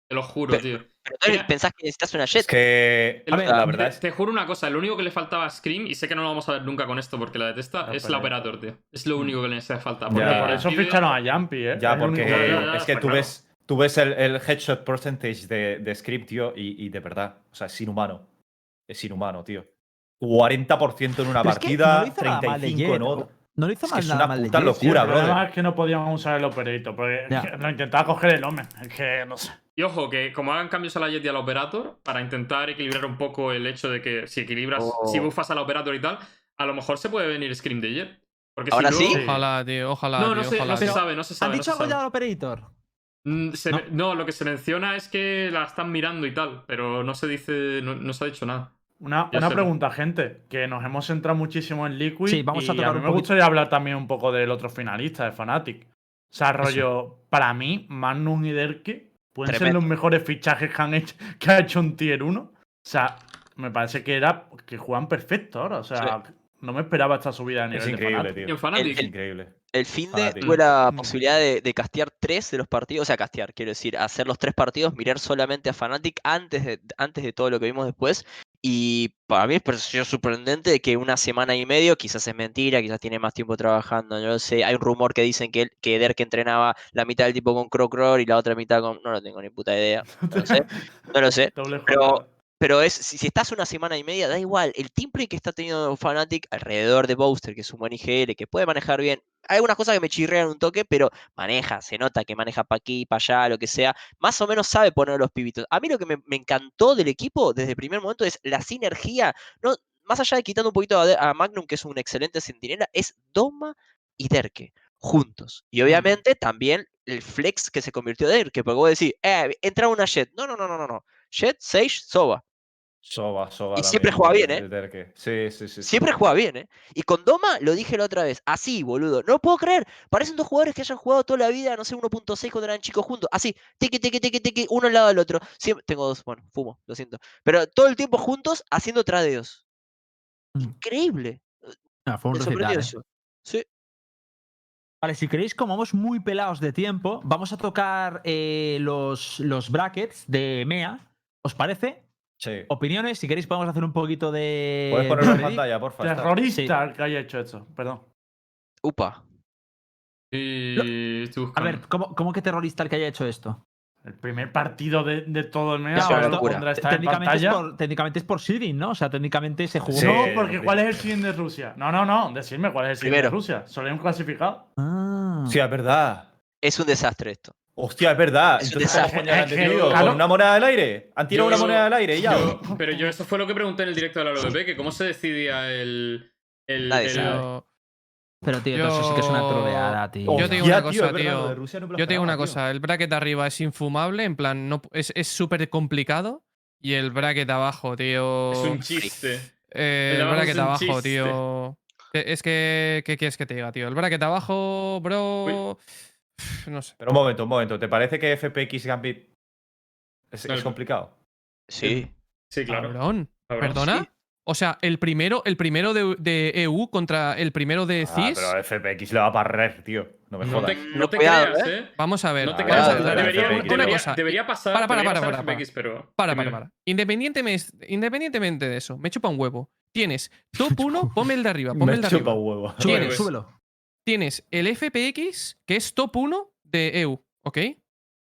Te lo juro, Pero- tío. Pero tú pensás que necesitas una jet. Es que. El- ver, la te- verdad es te, juro una cosa, lo único que le faltaba a Scream, y sé que no lo vamos a ver nunca con esto porque la detesta, La es la operator. tío. Es lo único que le hace falta. Porque por eso pibe- ficharon a Jumpy, ¿eh? Ya, porque Ya, ya, es que tú claro. ves, tú ves el, el headshot percentage de, de Script, tío, y, y de verdad, o sea, es inhumano. Es inhumano, tío. 40% en una Pero es que partida, no lo hizo nada mal de 35 en otra. No lo hizo Es que mal es nada una mal de puta locura, problema es que no podían usar el operator, porque Ya. lo intentaba coger el Omen. Es que no sé. Y ojo, que como hagan cambios a la Jet y al Operator, para intentar equilibrar un poco el hecho de que si equilibras, Oh. si buffas al Operator y tal, a lo mejor se puede venir Scream de Jet. Porque Ahora si sí. luego- Ojalá, tío, ojalá. No, no tío, se, ojalá, no se sabe, no se sabe. ¿Han dicho algo ya del Operator? Mm, se No. lo que se menciona es que la están mirando y tal, pero no se dice, no, no se ha dicho nada. Una, una pregunta, gente, que nos hemos centrado muchísimo en Liquid. Sí, vamos a y tocar mí un me poquito- gustaría hablar también un poco del otro finalista, de Fnatic. O sea, rollo, para mí, Magnum y Derke pueden ser los mejores fichajes que, han hecho, que ha hecho un Tier 1. O sea, me parece que era que juegan perfecto ahora. O sea, no me esperaba esta subida de nivel Es de increíble, tío. en Fnatic, Es increíble. El fin de tuve la Mm. posibilidad de, de castear tres de los partidos, o sea, castear, quiero decir, hacer los tres partidos, mirar solamente a Fnatic antes de, antes de todo lo que vimos después. Y para mí pareció sorprendente que una semana y medio, quizás es mentira, quizás tiene más tiempo trabajando, no lo sé. Hay un rumor que dicen que, que Derek entrenaba la mitad del tiempo con Crocror y la otra mitad con. No lo tengo ni puta idea. No lo sé. No lo sé. Pero-. Pero es, si, si estás una semana y media, da igual. El play que está teniendo Fnatic alrededor de Booster, que es un buen IGL, que puede manejar bien. Hay algunas cosas que me chirrean un toque, pero maneja, se nota que maneja para aquí, para allá, lo que sea. Más o menos sabe poner los pibitos. A mí lo que me, me encantó del equipo desde el primer momento es la sinergia. No, más allá de quitando un poquito a, Magnum, que es un excelente centinela, es Doma y Derke juntos. Y obviamente también el flex que se convirtió de Derke, porque vos decís, eh, entra una Jet. No, no, no, no, no, no. Jet, Sage, Soba. Soba, Soba. Y siempre juega bien, ¿eh? Sí, sí, sí. sí. Siempre juega bien, ¿eh? Y con Doma lo dije la otra vez, así, boludo. No puedo creer. Parecen dos jugadores que hayan jugado toda la vida, no sé, 1.6 cuando eran chicos juntos. Así, tiki, tiki, tiki, tiki, uno al lado del otro. Siempre, tengo dos, bueno, fumo, lo siento. Pero todo el tiempo juntos haciendo tradeos. Mm. Increíble. Ah, fue un recital, ¿eh? eso. Sí. Vale, si queréis, como vamos muy pelados de tiempo, vamos a tocar eh, los, los brackets de MEA. ¿Os parece? Sí. Opiniones, si queréis podemos hacer un poquito de... Puedes ponerlo en pantalla, porfa. está. Terrorista el que haya hecho esto. Perdón. Upa. Y estoy A ver, ¿cómo, cómo que terrorista el que haya hecho esto? El primer partido de, de todo el mes. Técnicamente es, por, técnicamente es por seeding, ¿no? O sea, técnicamente se jugó. Sí. No, porque sí. ¿cuál es el sign de Rusia? No, no, no. Decidme cuál es el sign de Primero. Rusia. Solo hay un clasificado. Ah. Hostia, es verdad. Es un desastre esto. Hostia, es verdad. Es Entonces, ¿cómo coño han detenido? ¿Con una moneda del aire? ¿Han tirado Yo- una moneda del aire y ya? Yo- pero yo, eso fue lo que pregunté en el directo de la LVP, que cómo se decidía el. el, Nadie el- sabe. Yo, Pero, tío, eso sí que es una Yo- troleada, tío. Yo te digo una tío, cosa, es verdad, lo tío. de Rusia no me lo yo te digo una esperaba, tío. cosa, el bracket de arriba es infumable, en plan, no, es es súper complicado. Y el bracket de abajo, tío. Es un chiste. Eh, El de el abajo bracket es de un abajo, chiste. tío. Eh, Es que. ¿Qué quieres que te diga, tío? El bracket de abajo, bro. No sé. Pero un momento, un momento. ¿Te parece que FPX Gambit es, Claro. es complicado? Sí. Sí, claro. Cabrón. Cabrón, ¿Perdona? sí. O sea, el primero, el primero de, de EU contra el primero de Ah, CIS. pero FPX le va a barrer, tío. No me No jodas. te, no te Cuidado, creas, ¿eh? Vamos a ver. No te Ah, creas. a ver. debería, FPX, una debería- cosa. debería pasar. Para, para, para, para, FPX, pero. Para, para, para. Independientemente, independientemente de eso, me chupa un huevo. Tienes top 1, ponme el de arriba, ponme Me el de chupa arriba. un huevo. Súbelo, tienes- súbelo. Tienes el FPX, que es top 1 de EU, ¿ok?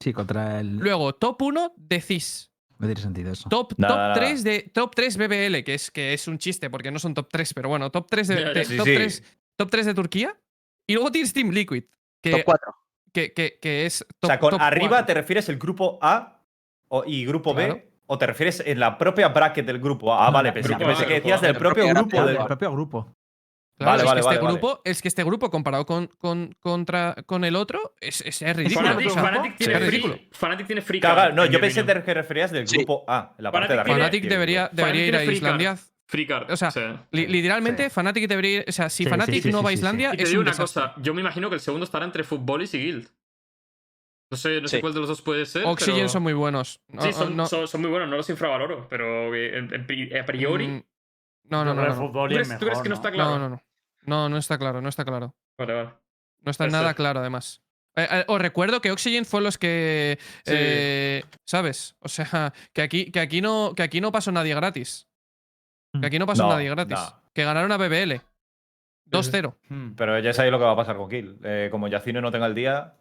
Sí, contra el. Luego, top 1 de CIS. No tiene sentido eso. Top, Nada, top nada. 3 de top 3 BBL, que es, que es un chiste porque no son top 3, pero bueno, top 3 de, de- sí, top, sí. 3, top 3 de Turquía. Y luego tienes Team Liquid, que, Top 4. que, que, que es top o sea, con top arriba cuatro. te refieres el grupo A o- y grupo Claro. B, o te refieres en la propia bracket del grupo A. Ah, No, vale, pensé, grupo pensé que decías del El propio grupo del. el propio grupo. Claro, Vale, es, vale, que vale, este vale. grupo, es que este grupo comparado con, con, contra, con el otro es, es, es ridículo. Fnatic, o sea, Fnatic tiene ridículo. Fnatic tiene free Caga- no, yo pensé opinión. que referías del Sí. grupo A, la parte de arriba. tiene- Fnatic tío, debería, debería ir a free card. Islandia. Free card. O sea, sí. Li- literalmente, Fnatic debería ir. O sea, si Sí, sí, sí, no sí, va a sí, sí. Islandia, Y te es digo un una desastre. cosa, yo me imagino que el segundo estará entre fútbol y Guild. No sé, no sé Sí. cuál de los dos puede ser. Oxygen pero- son muy buenos. No, Sí, son, no, son- son muy buenos, no los infravaloro, pero eh, a priori. mm, No, no, no. ¿Tú crees, que no ¿no? está claro? No, no, no. No, no está claro, no está claro. Vale, vale. No está nada ser. claro, además. Eh, eh, os recuerdo que Oxygen fue los que. Sí. eh, ¿Sabes? O sea, que aquí, que, aquí no, que aquí no pasó nadie gratis. Que aquí no pasó No, nadie gratis. no. Que ganaron a BBL. 2-0. Hmm. Pero ya sabéis lo que va a pasar con Kill. Eh, como Yacine no tenga el día.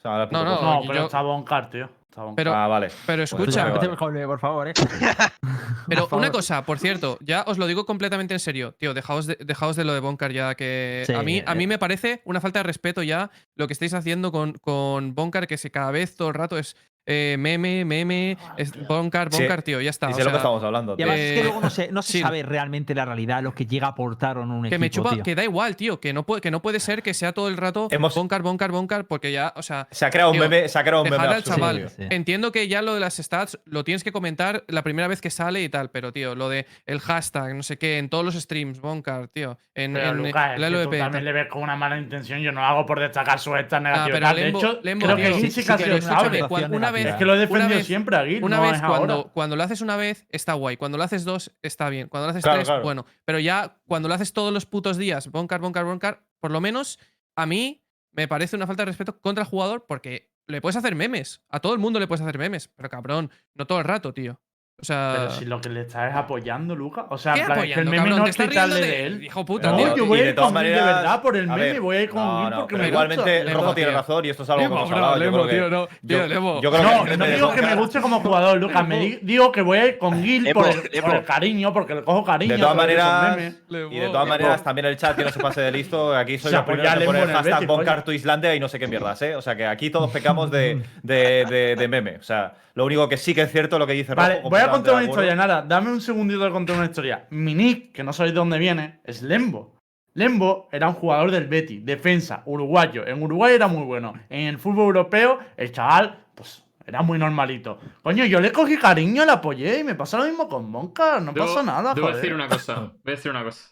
se va a dar No, no, pero yo- está Boncar, tío. Pero, ah, vale. pero Pues escucha, vale, vale. Por favor, eh. Pero una cosa, por cierto, ya os lo digo completamente en serio, tío, dejaos de, dejaos de lo de Bonkar ya, que Sí, a, mí, a mí eh. me parece una falta de respeto ya lo que estáis haciendo con, con Bonkar, que se cada vez todo el rato es eh, meme, meme, es Bonkar, Sí, Bonkar, tío, ya está. Y o sé lo que sea, estamos hablando. Y tío. además es que Eh, luego no se, no se sí. sabe realmente la realidad, lo que llega a aportar o no un que equipo, me chupa, tío. que da igual, tío, que no puede, que no puede ser que sea todo el rato Hemos- Bonkar, Bonkar, Bonkar, porque ya, o sea, Se ha creado un tío, meme, se ha creado un meme al chaval. Sí, sí. Entiendo que ya lo de las stats lo tienes que comentar la primera vez que sale y tal, pero tío, lo de el hashtag, no sé qué, en todos los streams, Bonkar, tío, en, Pero en Lucas, tú LVP. también le ves con una mala intención. Yo no lo hago por destacar su estas Ah, negativas. pero de Lembo, hecho, Lembo, creo tío, que es una vez. Es que lo he defendido vez- siempre a Gil. una no vez es cuando, ahora. cuando lo haces una vez está guay, cuando lo haces dos está bien, cuando lo haces Claro, tres, claro. bueno, pero ya cuando lo haces todos los putos días, Bonkar, Bonkar, Bonkar, por lo menos a mí me parece una falta de respeto contra el jugador porque le puedes hacer memes, a todo el mundo le puedes hacer memes, pero cabrón, no todo el rato, tío. O sea, Pero si lo que le estás es apoyando, Lucas. O sea, ¿qué en plan, es que el meme cabrón? no ¿Te es quitarle de de él. Hijo puta, No, tío. yo voy a de ir con Gil de maneras, verdad por el meme. ver, voy a ir con no, porque me igualmente gusta. Rojo tiene tío. razón y esto es algo que Lembo, hemos hablado. Yo Lembo, creo que- tío, no, tío, yo- yo creo No, que no digo que me guste como jugador, Lucas. Me di- digo que voy a ir con Gil por por el cariño, porque le cojo cariño. De todas maneras, y de todas maneras, también el chat que no se pase de listo. Aquí soy el primero apoya a que pone el hashtag coño. to Islandia y no sé qué mierdas, ¿eh? O sea que aquí todos pecamos de meme. O sea, lo único que sí que es cierto lo que dice Rojo. Vale, voy a contar una historia, nada. Dame un segundito de contar una historia. Mi nick, que no sabéis de dónde viene, es Lembo. Lembo era un jugador del Betis, defensa, uruguayo. En Uruguay era muy bueno. En el fútbol europeo, el chaval, pues, era muy normalito. Coño, yo le cogí cariño, le apoyé y me pasa lo mismo con Monca. No Debo- pasa nada, Debo joder. decir una cosa. Voy a decir una cosa.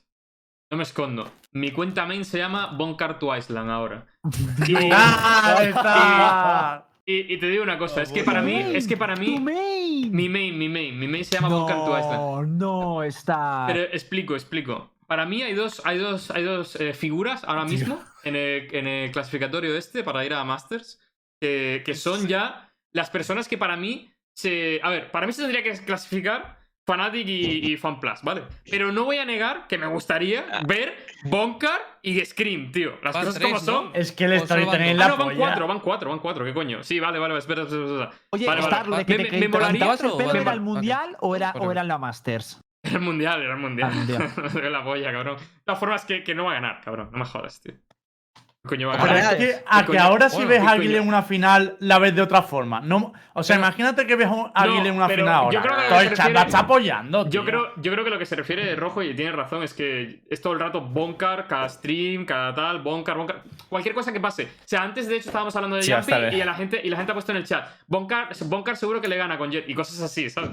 No me escondo. Mi cuenta main se llama Boncar to Island ahora. Y, ¡Ah, está! Y- y te digo una cosa, es que para mí, es que para ¡Tu mí, main! mi main, mi main, mi main se llama Boncar to Island. No, no está. Pero explico, explico. Para mí hay dos, hay dos, hay dos eh, figuras ahora mismo en el, en el clasificatorio este para ir a Masters que, que son ya las personas que para mí se. A ver, para mí se tendría que clasificar Fnatic y, y FanPlus, ¿vale? Pero no voy a negar que me gustaría ver Bonkar y Scream, tío. Las Van cosas tres, como ¿no? son. Es que el storytelling van Ah, la no, van polla. cuatro, van cuatro, van cuatro, ¿qué coño? Sí, vale, vale, espera, espera, espera. Oye, Vale, Star, vale. lo de que Me- te, me- te molaría- el ¿Cuatro o pelo vale, era el mundial o, era, o eran la Masters. Era el mundial, era el mundial. Ah, mundial. la polla, cabrón. De todas formas, que, que no va a ganar, cabrón. No me jodas, tío. ¿Qué coño va a es que, a que coño? ahora si ves ¿qué a coño? en una final, la ves de otra forma. No, o sea, Pero- imagínate que ves a un Aguile en una final ahora. yo creo que Todo se el chat refiere- la está apoyando, Yo creo, yo creo que lo que se refiere Rojo, y tiene razón, es que es todo el rato Bonkar, cada stream, cada tal, Bonkar, Bonkar. Cualquier cosa que pase. O sea, antes de hecho estábamos hablando de Sí, Jumpy de- y la gente, y la gente ha puesto en el chat. Bonkar, Bonkar seguro que le gana con Jet y cosas así, ¿sabes?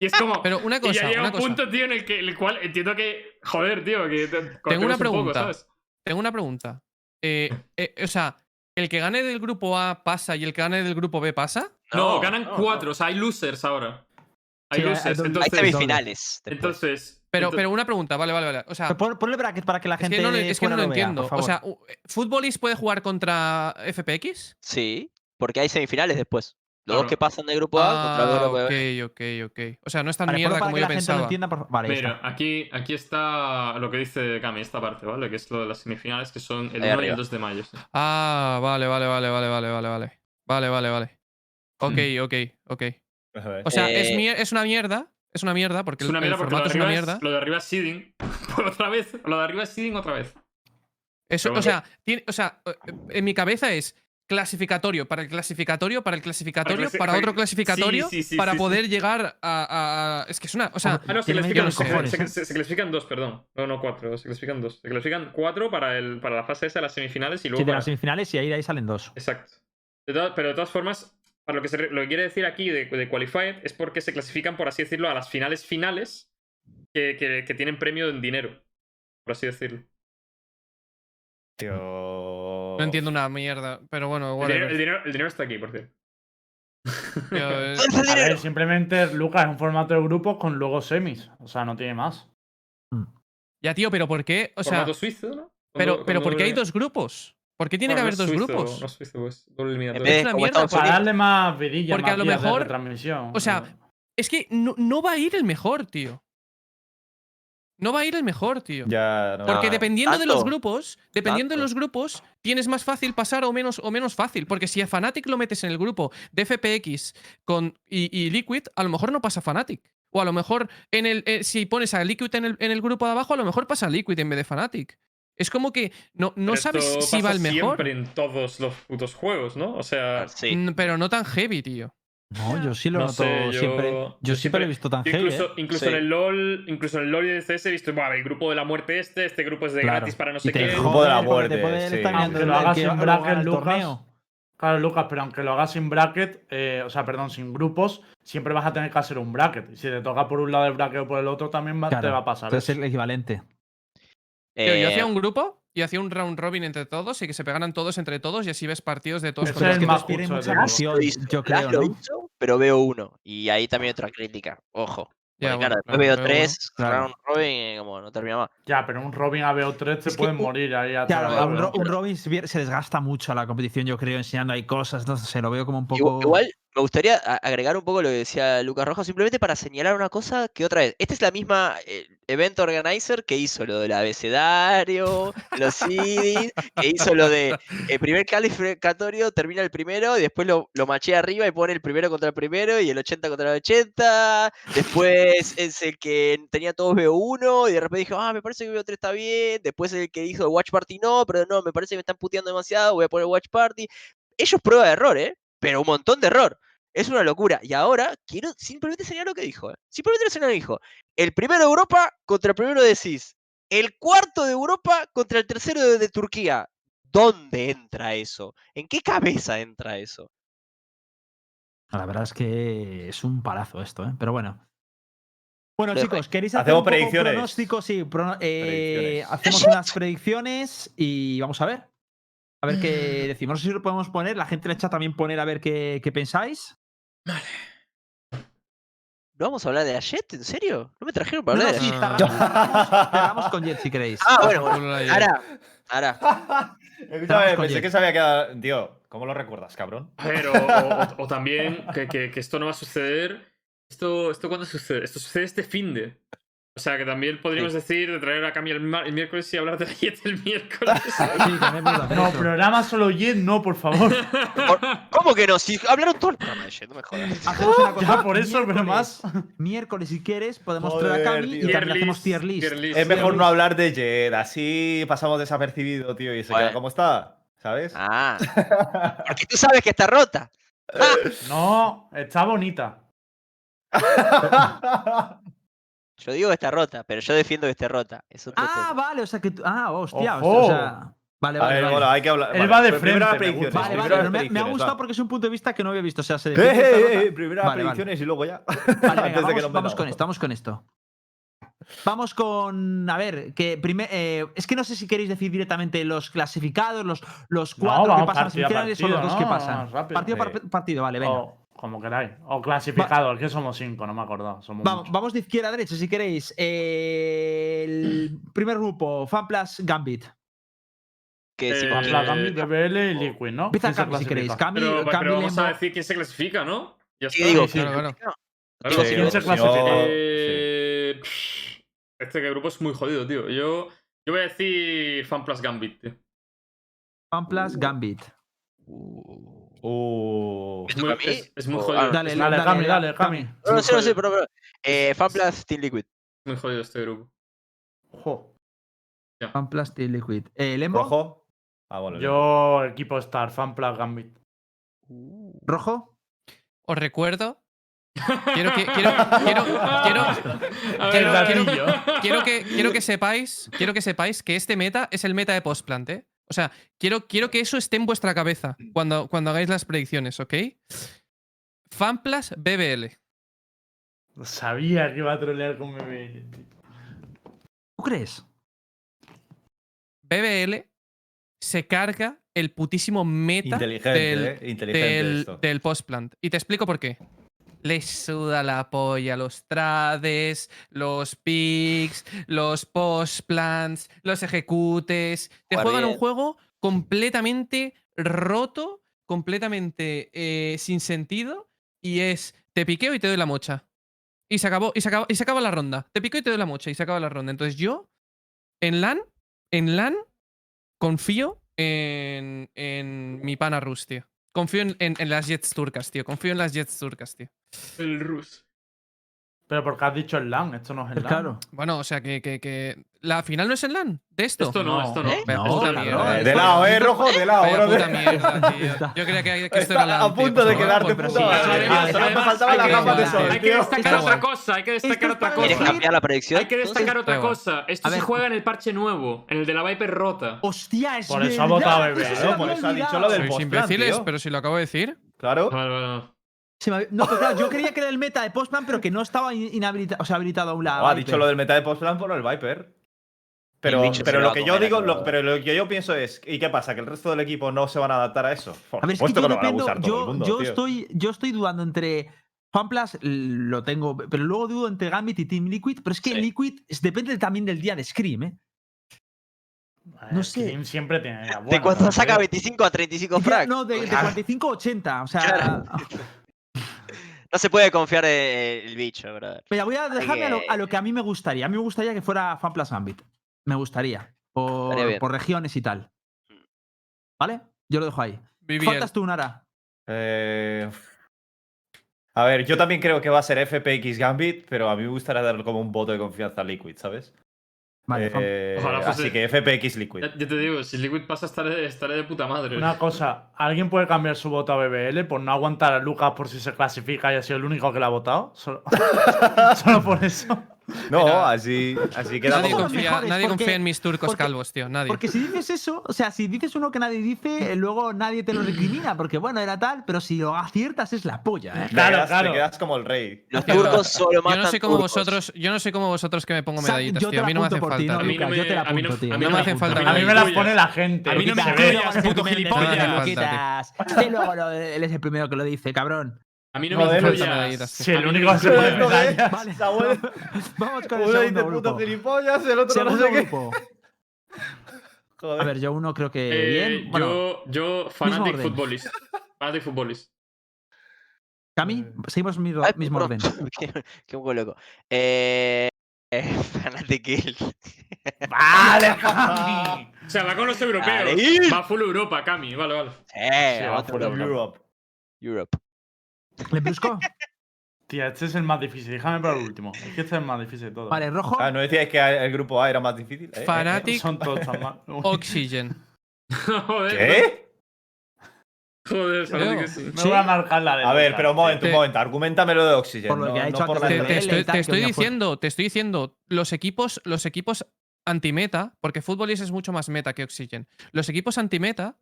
Y es como. Pero una y ya llega una un cosa. punto, tío, en el, que, en el cual entiendo que. Joder, tío, que. te- Tengo una un poco, pregunta. ¿sabes? Tengo una pregunta. Eh, eh, o sea, ¿el que gane del grupo A pasa y el que gane del grupo B pasa? No, No, ganan no, cuatro, o sea, hay losers ahora. Hay Sí, losers. Hay entonces, semifinales. entonces. Pero, pero una pregunta, vale, vale, vale. O sea, pon- ponle bracket para que la es gente. que no, lo- es que no lo entiendo. o sea, ¿Futbolist puede jugar contra FPX? Sí, porque hay semifinales después. Los dos que pasan de grupo A contra el Ah, grupo ok, B. ok, ok. O sea, no es tan Vale, mierda como que yo la gente lo pensaba. entienda. por- Vale, Mira, está. aquí, aquí está lo que dice Cami, esta parte, ¿vale? Que es lo de las semifinales, que son el 1 Ahí y el 2 de mayo. sí. Ah, vale, vale, vale, vale, vale, vale, vale. Vale, vale, vale. Ok, ok, ok. Ver. O sea, es, Eh, mier- es una mierda. Es una mierda porque Es el, una el mierda porque lo formato es una mierda. es, lo de arriba es seeding. Por otra vez. Lo de arriba es seeding otra vez. Eso, o sea, tiene- o sea, eh, en mi cabeza es clasificatorio para el clasificatorio, para el clasificatorio, clasi- para otro clasificatorio, sí, sí, para sí, sí. poder llegar a, Es que es una. O sea, Ah, no, se clasifican, medio se, cojones, se- se- se clasifican dos, perdón. No, no cuatro, se clasifican dos. Se clasifican cuatro para, el, para la fase esa de las semifinales y luego. Sí, de para- las semifinales y ahí de ahí salen dos. Exacto. De todas- pero de todas formas, para lo que, se, lo que quiere decir aquí de, de Qualified es porque se clasifican, por así decirlo, a las finales finales que, que- que tienen premio en dinero. Por así decirlo. Tío. no entiendo una mierda. Pero bueno, El dinero, el dinero- el dinero está aquí, por cierto. Tío, eh, simplemente Lucas es un formato de grupos con luego semis. O sea, no tiene más. Ya, tío, pero ¿por qué? O sea, Formato suizo, ¿no? Con pero, pero ¿por qué hay dos grupos? ¿Por qué tiene Bueno, que haber es dos suizo, grupos? No es suizo, pues doble una mierda, Para darle más vidilla, Porque a lo mejor-. O sea, es que no, no va a ir el mejor, tío. No va a ir el mejor, tío. Ya, no. Porque Ah, dependiendo de los grupos, dependiendo de los grupos, tienes más fácil pasar o menos, o menos fácil. Porque si a Fnatic lo metes en el grupo de FPX con, y, y Liquid, a lo mejor no pasa Fnatic. O a lo mejor en el, eh, si pones a Liquid en el, en el grupo de abajo, a lo mejor pasa Liquid en vez de Fnatic. Es como que no, no sabes si va el mejor. siempre en todos los putos juegos, ¿no? O sea, Sí. Mm, Pero no tan heavy, tío. No, yo sí lo No noto sé, yo- siempre. yo Yo siempre siempre- lo he visto tan heavy. incluso, ¿eh? incluso Sí. en el LOL, incluso en el LOL y el CS he visto, "Buah, el grupo de la muerte este, este grupo es de Claro. gratis para no sé qué. El grupo de la muerte, puede sí. estar Aunque lo hagas sin bracket, Lucas. torneo. Claro, Lucas, pero aunque lo hagas sin bracket, eh, o sea, perdón, sin grupos, siempre vas a tener que hacer un bracket. Y si te toca por un lado el bracket o por el otro, también va- te va a pasar. Entonces es el equivalente. Tío, yo Eh, hacía un grupo y hacía un round robin entre todos y que se pegaran todos entre todos y así ves partidos de todos Ese contra es el todos. más mucha emoción, yo creo, lo ¿no? hizo, pero veo uno. Y ahí también otra crítica. Ojo. Ya, claro, después veo veo tres, claro. round robin, y como no termina más. Ya, pero un Robin a BO3 te Es que pueden un- morir ahí a Claro, un, ¿no? ro- un Robin se se desgasta mucho a la competición, yo creo, enseñando ahí cosas. Entonces se lo veo como un poco. Igual me gustaría agregar un poco lo que decía Lucas Rojo, simplemente para señalar una cosa que otra vez. Esta es la misma eh, event organizer que hizo lo del abecedario, los CDs, que hizo lo de el primer calificatorio termina el primero y después lo, lo machea arriba y pone el primero contra el primero y el 80 contra el 80. Después es el que tenía todos BO1 y de repente dijo, ah, me parece que BO3 está bien. Después el que dijo Watch Party no, pero no, me parece que me están puteando demasiado, voy a poner Watch Party. Ellos prueba de error, ¿eh? Pero un montón de error. Es una locura. Y ahora quiero simplemente señalar lo que dijo. ¿eh? Simplemente señalar lo que dijo. El primero de Europa contra el primero de CIS. El cuarto de Europa contra el tercero de, de Turquía. ¿Dónde entra eso? ¿En qué cabeza entra eso? La verdad es que es un palazo esto, ¿eh? Pero bueno. Bueno, chicos, ¿queréis hacer Hacemos un poco predicciones. pronóstico? Sí, prono- eh, Predicciones. hacemos unas predicciones y vamos a ver. A ver qué decimos. No sé si lo podemos poner. La gente en el chat también poner a ver qué, qué pensáis. ¿No vamos a hablar de la Jet? ¿En serio? ¿No me trajeron para no, hablar de la. Jet? cerramos, cerramos- cerramos con Jet si queréis. Ah, bueno. Ahora, ahora. Escúchame, pensé Jet. que se había quedado. Tío, ¿cómo lo recuerdas, cabrón? A ver, o, o- o también que, que- que esto no va a suceder. ¿Esto, esto cuándo sucede? Esto sucede este fin de. O sea, que también podríamos decir de traer a Cami el, miércoles y hablar de la Jet el miércoles. Sí, también No, programa solo Jet, no, por favor. ¿Cómo que no? Si hablaron todo el programa de Jet, no me jodas. Hacemos una cosa, ya por eso, pero miércoles- más. Miércoles, si quieres, podemos Joder, traer a Cami y también hacemos tier list. tier list. Es mejor no hablar de Jet, así pasamos desapercibido, tío, y se queda como está, ¿sabes? Ah, porque tú sabes que está rota. No, está bonita. Yo digo que está rota, pero yo defiendo que esté rota. Es otro Ah, tema. vale, o sea que tú. Ah, hostia, Ojo. o sea. Vale, vale. ver, vale. hay que hablar. Él va de las frente. Vale, vale, las me, me ha gustado va. porque es un punto de vista que no había visto. O sea, se Eh, eh, eh, primero las Vale, vale. predicciones y luego ya. Vale, venga, vamos, con esto, vamos con esto. Vamos con. A ver, que primer, eh, es que no sé si queréis decir directamente los clasificados, los, los No, cuatro que pasan a a semifinales o los dos que pasan. Rápido. Partido por partido, vale, venga. O como queráis. O clasificados, que somos cinco, no me acuerdo. Somos Vamos, vamos de izquierda a derecha, si queréis. Eh, el primer grupo, FanPlus Gambit. Que Eh, quién? Gambit, BBL y Liquid, ¿no? Empieza ¿Quién se Cambi si queréis. clasifica? Cambi, Pero, Cambi pero vamos a decir quién se clasifica, ¿no? Ya ¿Qué está. digo? sí, ¿Quién claro. Eh, este grupo es muy jodido, tío. Yo, yo voy a decir FanPlus Gambit, tío. FanPlus Gambit. Uh. Es ¿Me muy, toca a mí? es, es muy jodido. ah, Dale, Dale, dale, Cami, dale, Cami. No, no sé, no sé, pero. pero eh, FanPlus Team Liquid. Es muy jodido este grupo. Ojo. FanPlus Team Liquid. Eh, Lembo, rojo. ¿Rojo? Ah, bueno. Yo, equipo Star, FanPlus Gambit. Os recuerdo. Quiero que. Quiero, quiero, quiero- quiero que, quiero que sepáis. Quiero que sepáis que este meta es el meta de postplant, ¿eh? O sea, quiero, quiero que eso esté en vuestra cabeza cuando, cuando hagáis las predicciones, ¿ok? Fanplas BBL. Sabía que iba a trolear con BBL. tío. ¿Tú crees? BBL se carga el putísimo meta Inteligente, del, ¿eh? Inteligente del, del postplant. Y te explico por qué. Les suda la polla los trades, los picks, los postplants, los ejecutes. Te juegan un juego completamente roto, completamente eh, sin sentido. Y es, te piqueo y te doy la mocha. Y se acabó, y se acaba, y se acaba la ronda. Te piqueo y te doy la mocha y se acaba la ronda. Entonces yo, en LAN, en LAN, confío en, en mi pana Rus, tío. Confío en, en- las Jets turcas, tío. Confío en las Jets turcas, tío. El Rus. Pero porque has dicho el LAN, esto no es el LAN. Claro. Bueno, o sea que, que, que- ¿La final no es en LAN? ¿De esto? Esto no, No. esto no. ¿Eh? No, puta claro. mierda. Eh, de lado, eh, rojo, de lado, Vaya brother. puta mierda, tío. Yo creía que, que esto Está era LAN, a tío, punto por de favor, quedarte pero puta tío. sí, Solo me faltaba la gama de sol, Hay que tío. destacar Pero otra cosa, hay que destacar es otra para ¿Quieres cosa. cambiar la predicción? Hay que destacar otra cosa. Esto se juega en el parche nuevo, en el de la Viper rota. Hostia, es Por eso ha votado me por eso ha dicho lo del Sois imbéciles, tío. pero si lo acabo de decir. Claro. Se me había- No, pero claro, yo creía que era el meta de Postman, pero que no estaba in- inhabilita- o sea, habilitado aún la. No, ha dicho lo del meta de postplan por el Viper. Pero, pero lo que yo digo, lo- pero lo que yo pienso es, ¿y qué pasa? ¿Que el resto del equipo no se van a adaptar a eso? Por A ver, es que supuesto yo que no van a usar todo el Yo, mundo, yo estoy, yo estoy dudando entre. FanPlus lo tengo, pero luego dudo entre Gambit y Team Liquid, pero es que Sí. Liquid depende también del día de Scream, ¿eh? No sé. Scream siempre tiene. De bueno, cuando no saca sé. 25 a 35 Ya, frags. no, de, de Claro. 45 a 80, o sea. Claro. No se puede confiar en el bicho, brother. Mira, voy a dejarme a, lo, que- a lo que a mí me gustaría. A mí me gustaría que fuera FanPlus Gambit. Me gustaría. Por, regiones y tal. ¿Vale? Yo lo dejo ahí. Faltas tú, Nara. Eh, A ver, yo también creo que va a ser FPX Gambit, pero a mí me gustaría darle como un voto de confianza a Liquid, ¿sabes? Vale, Eh, Ojalá fuese- así que FPX Liquid. Ya te digo, si Liquid pasa estaré, estaré de puta madre. Una cosa, ¿alguien puede cambiar su voto a BBL por no aguantar a Lucas por si se clasifica y ha sido el único que le ha votado? Solo, Solo por eso. No, Mira. así, así queda Nadie, como como. confía, nadie porque- confía en mis turcos porque- calvos, tío. Nadie. Porque si dices eso, o sea, si dices uno que nadie dice, eh, luego nadie te lo recrimina, porque bueno, era tal, pero si lo aciertas es la polla, ¿eh? Te Claro, quedas- claro. Te quedas como el rey. Los turcos solo yo matan no sé cómo turcos. vosotros, yo no sé cómo vosotros que me pongo medallitas, yo te tío. A mí no me apunto hace por ti, falta. ¿no, A mí no yo te la me- a mí no- apunto, tío. a mí No me hacen falta A mí me las pone la gente. A mí no me Se hace ve. falta. Que luego lo- él es el primero que lo dice, cabrón. A mí no me no falta influyas. Si el único que se me influyas. medallas. Vale, Samuel- vamos con el Uno dice segundo puto gilipollas, el otro no sé qué. grupo. Joder. A ver, yo uno creo que Eh, bien. Bueno, yo, yo, Fanatic. Footballist. Fanatic Footballist. Cami, seguimos mi- Ay, mismo orden. qué, poco loco. Eh, eh, Fanatic Kill. Vale, Cami. O sea, va con los europeos. Vale. Va full Europa, Cami. Vale, vale. Eh, Sí, va por Europa. Europe. Europe. ¿Le brusco? Tía, este es el más difícil. Déjame para el último. Es que este es el más difícil de todo. Vale, rojo. Ah, ¿no decíais que el grupo A era más difícil? ¿Eh? Fanatic Son todos tan mal. Oxygen. Joder. ¿Qué? Joder, Fanatic sí. Me voy a marcar la de A ver, pero un momento, un momento. Argumentame lo de Oxygen. Por lo no, que ha no dicho por antes Te, estoy, te diciendo, te estoy diciendo, los equipos, los equipos antimeta, porque Footballist es mucho más meta que Oxygen. Los equipos antimeta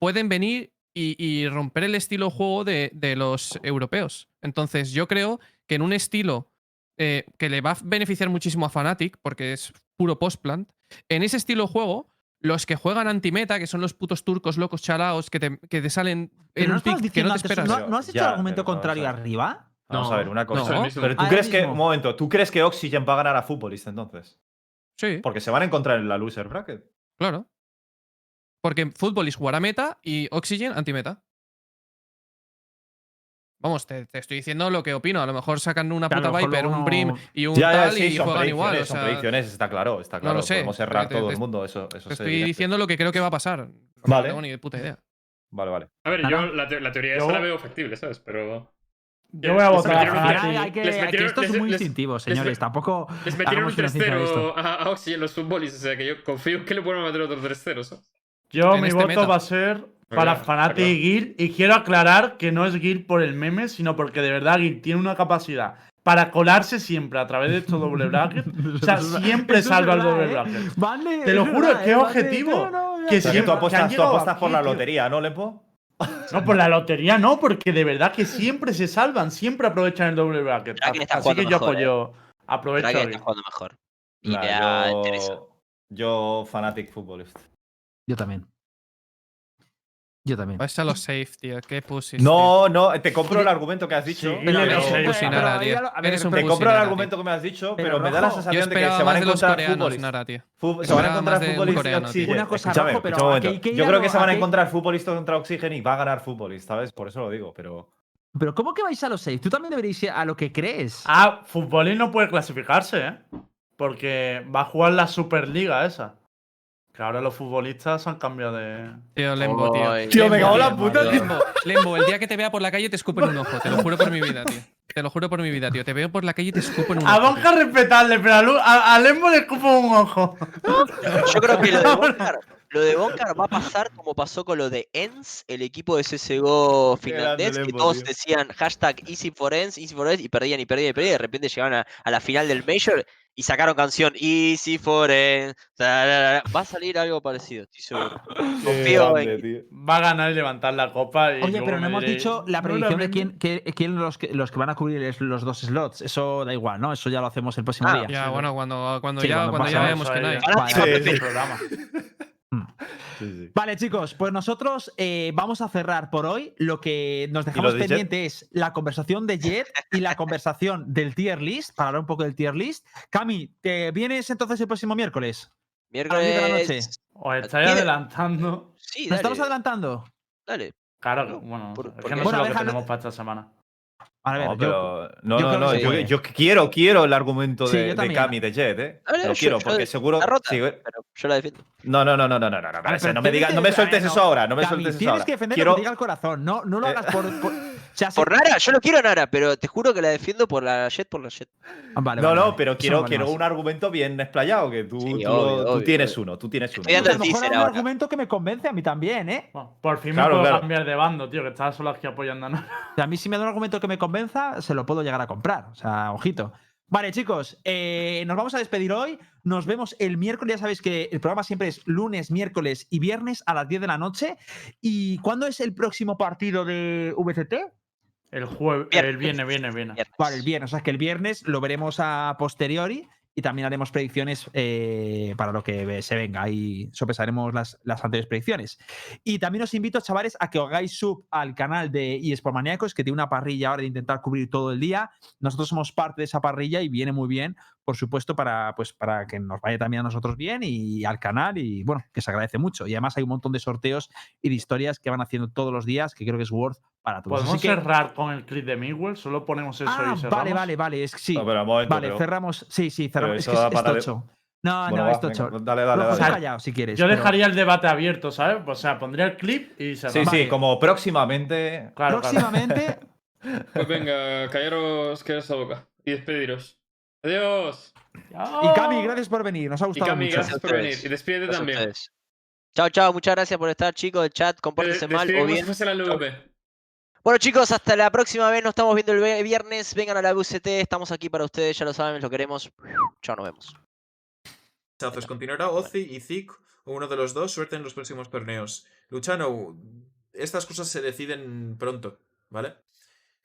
pueden venir y, y romper el estilo de juego de, de los europeos. Entonces, yo creo que en un estilo eh, que le va a beneficiar muchísimo a Fnatic, porque es puro post-plant, en ese estilo de juego, los que juegan antimeta, que son los putos turcos locos chalaos que te, que te salen en no un pick que no te esperas. ¿no, ¿no has hecho Ya, el argumento contrario arriba? Vamos No, a ver, una cosa. no. Pero tú crees que. Un momento, ¿tú crees que Oxygen va a ganar a Futbolist entonces? Sí, Porque se van a encontrar en la loser bracket. claro. Porque Footballist jugará meta y Oxygen antimeta. Vamos, te, te estoy diciendo lo que opino. A lo mejor sacan una puta a Viper, un Brim no- y un Ya, ya, tal sí, y son juegan igual. O son sea, predicciones, está claro, está claro. lo sé, Podemos errar te- todo te- el mundo, eso, eso te es estoy diciendo lo que creo que va a pasar. Vale. No tengo ni de puta idea. Vale, vale. A ver, yo la, te- la teoría Yo- esa la veo factible, ¿sabes? Pero. Yo voy a Les votar a les que metieron- esto es les- muy les- instintivo, les- señores. Tampoco. Les metieron un hagamos conciencia de esto. 3-0 a, a Oxy en los futbolistas, o sea que yo confío que le pueden meter otro 3-0. Yo, En mi este voto meta. va a ser para claro. y Gil. Y quiero aclarar que no es Gil por el meme, sino porque de verdad Gil tiene una capacidad para colarse siempre a través de estos doble bracket. O sea, siempre es salva el doble ¿eh? bracket. Vale, Te lo es juro, qué ¿eh? Vale, objetivo. no, no, Que que siempre- tú que por aquí, la lotería, ¿no, Lepo? No, por la lotería no, porque de verdad que siempre se salvan, siempre aprovechan el doble bracket. Así que yo apoyo. Aprovecho Kraken a está Gil. jugando mejor. Y yo, yo, Fanatic Footballist. Yo también. Yo también. Vais a los safe, tío. Qué pussies. No, no, te compro el argumento que has dicho. Sí, Pero eres un pussy, tío. Eres un Te compro el argumento tío. que me has dicho, Pero pero me da la sensación de que se van a encontrar futbolistas. Se van a encontrar futbolistas. Oxygen. Una cosa, Escúchame, Rojo, pero escucha un aquí- momento. aquí Yo creo que se van a encontrar futbolistas contra Oxygen y va a ganar futbolista, ¿sabes? Por eso lo digo, pero. Pero ¿cómo que vais a los safe? Tú también deberíais ir a lo que crees. Ah, Futbolín no puede clasificarse, ¿eh? Porque va a jugar la Superliga esa. Que ahora los futbolistas han cambiado de. Tío, Lembo, tío. Tío, me cago en la puta, tío. Lembo, Lembo, el día que te vea por la calle te escupo en un ojo. Te lo juro por mi vida, tío. Te lo juro por mi vida, tío. Te veo por la calle y te escupo en un A ojo. Bonja respetarle, pero a, a, a Lembo le escupo un ojo. Yo creo que lo de Bonkar, lo de Bonkar va a pasar como pasó con lo de ENS, el equipo de CSGO finlandés, que todos tío. decían hashtag Easy for ENS, Easy for ENS, y perdían y perdían y perdían, y de repente llegaban a, a la final del Major y sacaron canción Easy for ENS. Va a salir algo parecido, estoy seguro. Confío en Va a ganar y levantar la copa. Y Oye, pero no hemos diréis, dicho la "No predicción de misma". quién, quién los, que, los que van a cubrir los dos slots. Eso da igual, ¿no? Eso ya lo hacemos el próximo Ah, día. Ya, bueno, cuando, cuando Sí, ya, cuando cuando ya eso que no hay. Vale. sí, Sí, Pepe. sí. Vale, chicos, pues nosotros eh, vamos a cerrar por hoy. Lo que nos dejamos de pendiente es la conversación de Jet y la conversación del tier list, para hablar un poco del tier list. Cami, ¿te vienes entonces el próximo miércoles? A las 10 de la noche. Miércoles. Os estáis adelantando. Sí, ¿Nos dale, estamos adelantando? dale. Claro, que- bueno, Por- es que no Bueno, sé lo que tenemos para esta semana. No, pero, no, no, no, yo, quiero, quiero el argumento de, Cami de Jet, ¿eh? Lo quiero, porque seguro. Rota, sí, pero yo la defiendo. No, no, no, no, no, no, no. no, no me digas, no me sueltes eso ahora, no me sueltes eso ahora. Tienes que defender quiero... lo diga el corazón, no, no lo eh, hagas por. por... O. Nara, yo lo quiero Nara, pero te juro que la defiendo por la Jet, por la Jet. Ah, no, no, pero quiero, quiero un argumento bien explayado, que tú, tienes uno, tú tienes uno. a lo mejor un argumento que me convence a mí también, ¿eh? Por fin me puedo cambiar de bando, tío, que estás solo aquí apoyando a Nara. A mí sí me da un argumento que me convence convenza, se lo puedo llegar a comprar. O sea, ojito. Vale, chicos, eh, nos vamos a despedir hoy. Nos vemos el miércoles. Ya sabéis que el programa siempre es lunes, miércoles y viernes a las 10 de la noche. ¿Y cuándo es el próximo partido de VCT? El jueves, Viernes. el viene, viene, viene. Viernes. Vale, el viernes. O sea, que el viernes lo veremos a posteriori y también haremos predicciones eh, para lo que se venga. Y sopesaremos las, las anteriores predicciones. Y también os invito, chavales, a que os hagáis sub al canal de eSport Maníacos, que tiene una parrilla ahora de intentar cubrir todo el día. Nosotros somos parte de esa parrilla y viene muy bien, por supuesto, para, pues, para que nos vaya también a nosotros bien y al canal. Y bueno, que se agradece mucho. Y además hay un montón de sorteos y de historias que van haciendo todos los días, que creo que es worth para todos. ¿Podemos Así que- cerrar con el clip de Miguel? Solo ponemos eso Ah, y cerramos. vale, vale, vale. Es, sí. No, pero momento, Vale, pero- cerramos. Sí, sí, cerramos. Es que es, es de- tocho. No, Bueno, no, va, es tocho. venga, dale, dale, dale. tú callado si quieres. Yo pero dejaría el debate abierto, ¿sabes? O sea, pondría el clip y Sí, cerramos. Vale. sí, como próximamente. Claro, claro. Próximamente. Pues venga, callaros que esa boca. Y despediros. Adiós. y Cami, gracias por venir. Nos ha Y gustado Cami, mucho. gracias por venir. Y despídete Gracias también. Chao, chao, muchas gracias por estar, chicos. El chat, compórtense mal o bien. Bueno, chicos, hasta la próxima vez. Nos estamos viendo el viernes. Vengan a la VCT. Estamos aquí para ustedes, ya lo saben, lo queremos. Chao, nos vemos. Chazos, continuará Ozzy y Zik o uno de los dos, suerte en los próximos torneos. Luchano, estas cosas se deciden pronto, ¿vale?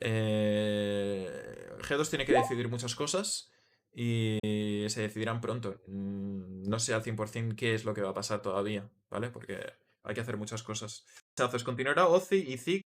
Eh, G2 tiene que decidir muchas cosas y se decidirán pronto. Mm, No sé al 100% qué es lo que va a pasar todavía, ¿vale? Porque hay que hacer muchas cosas. Chazos, continuará Ozzy y Zik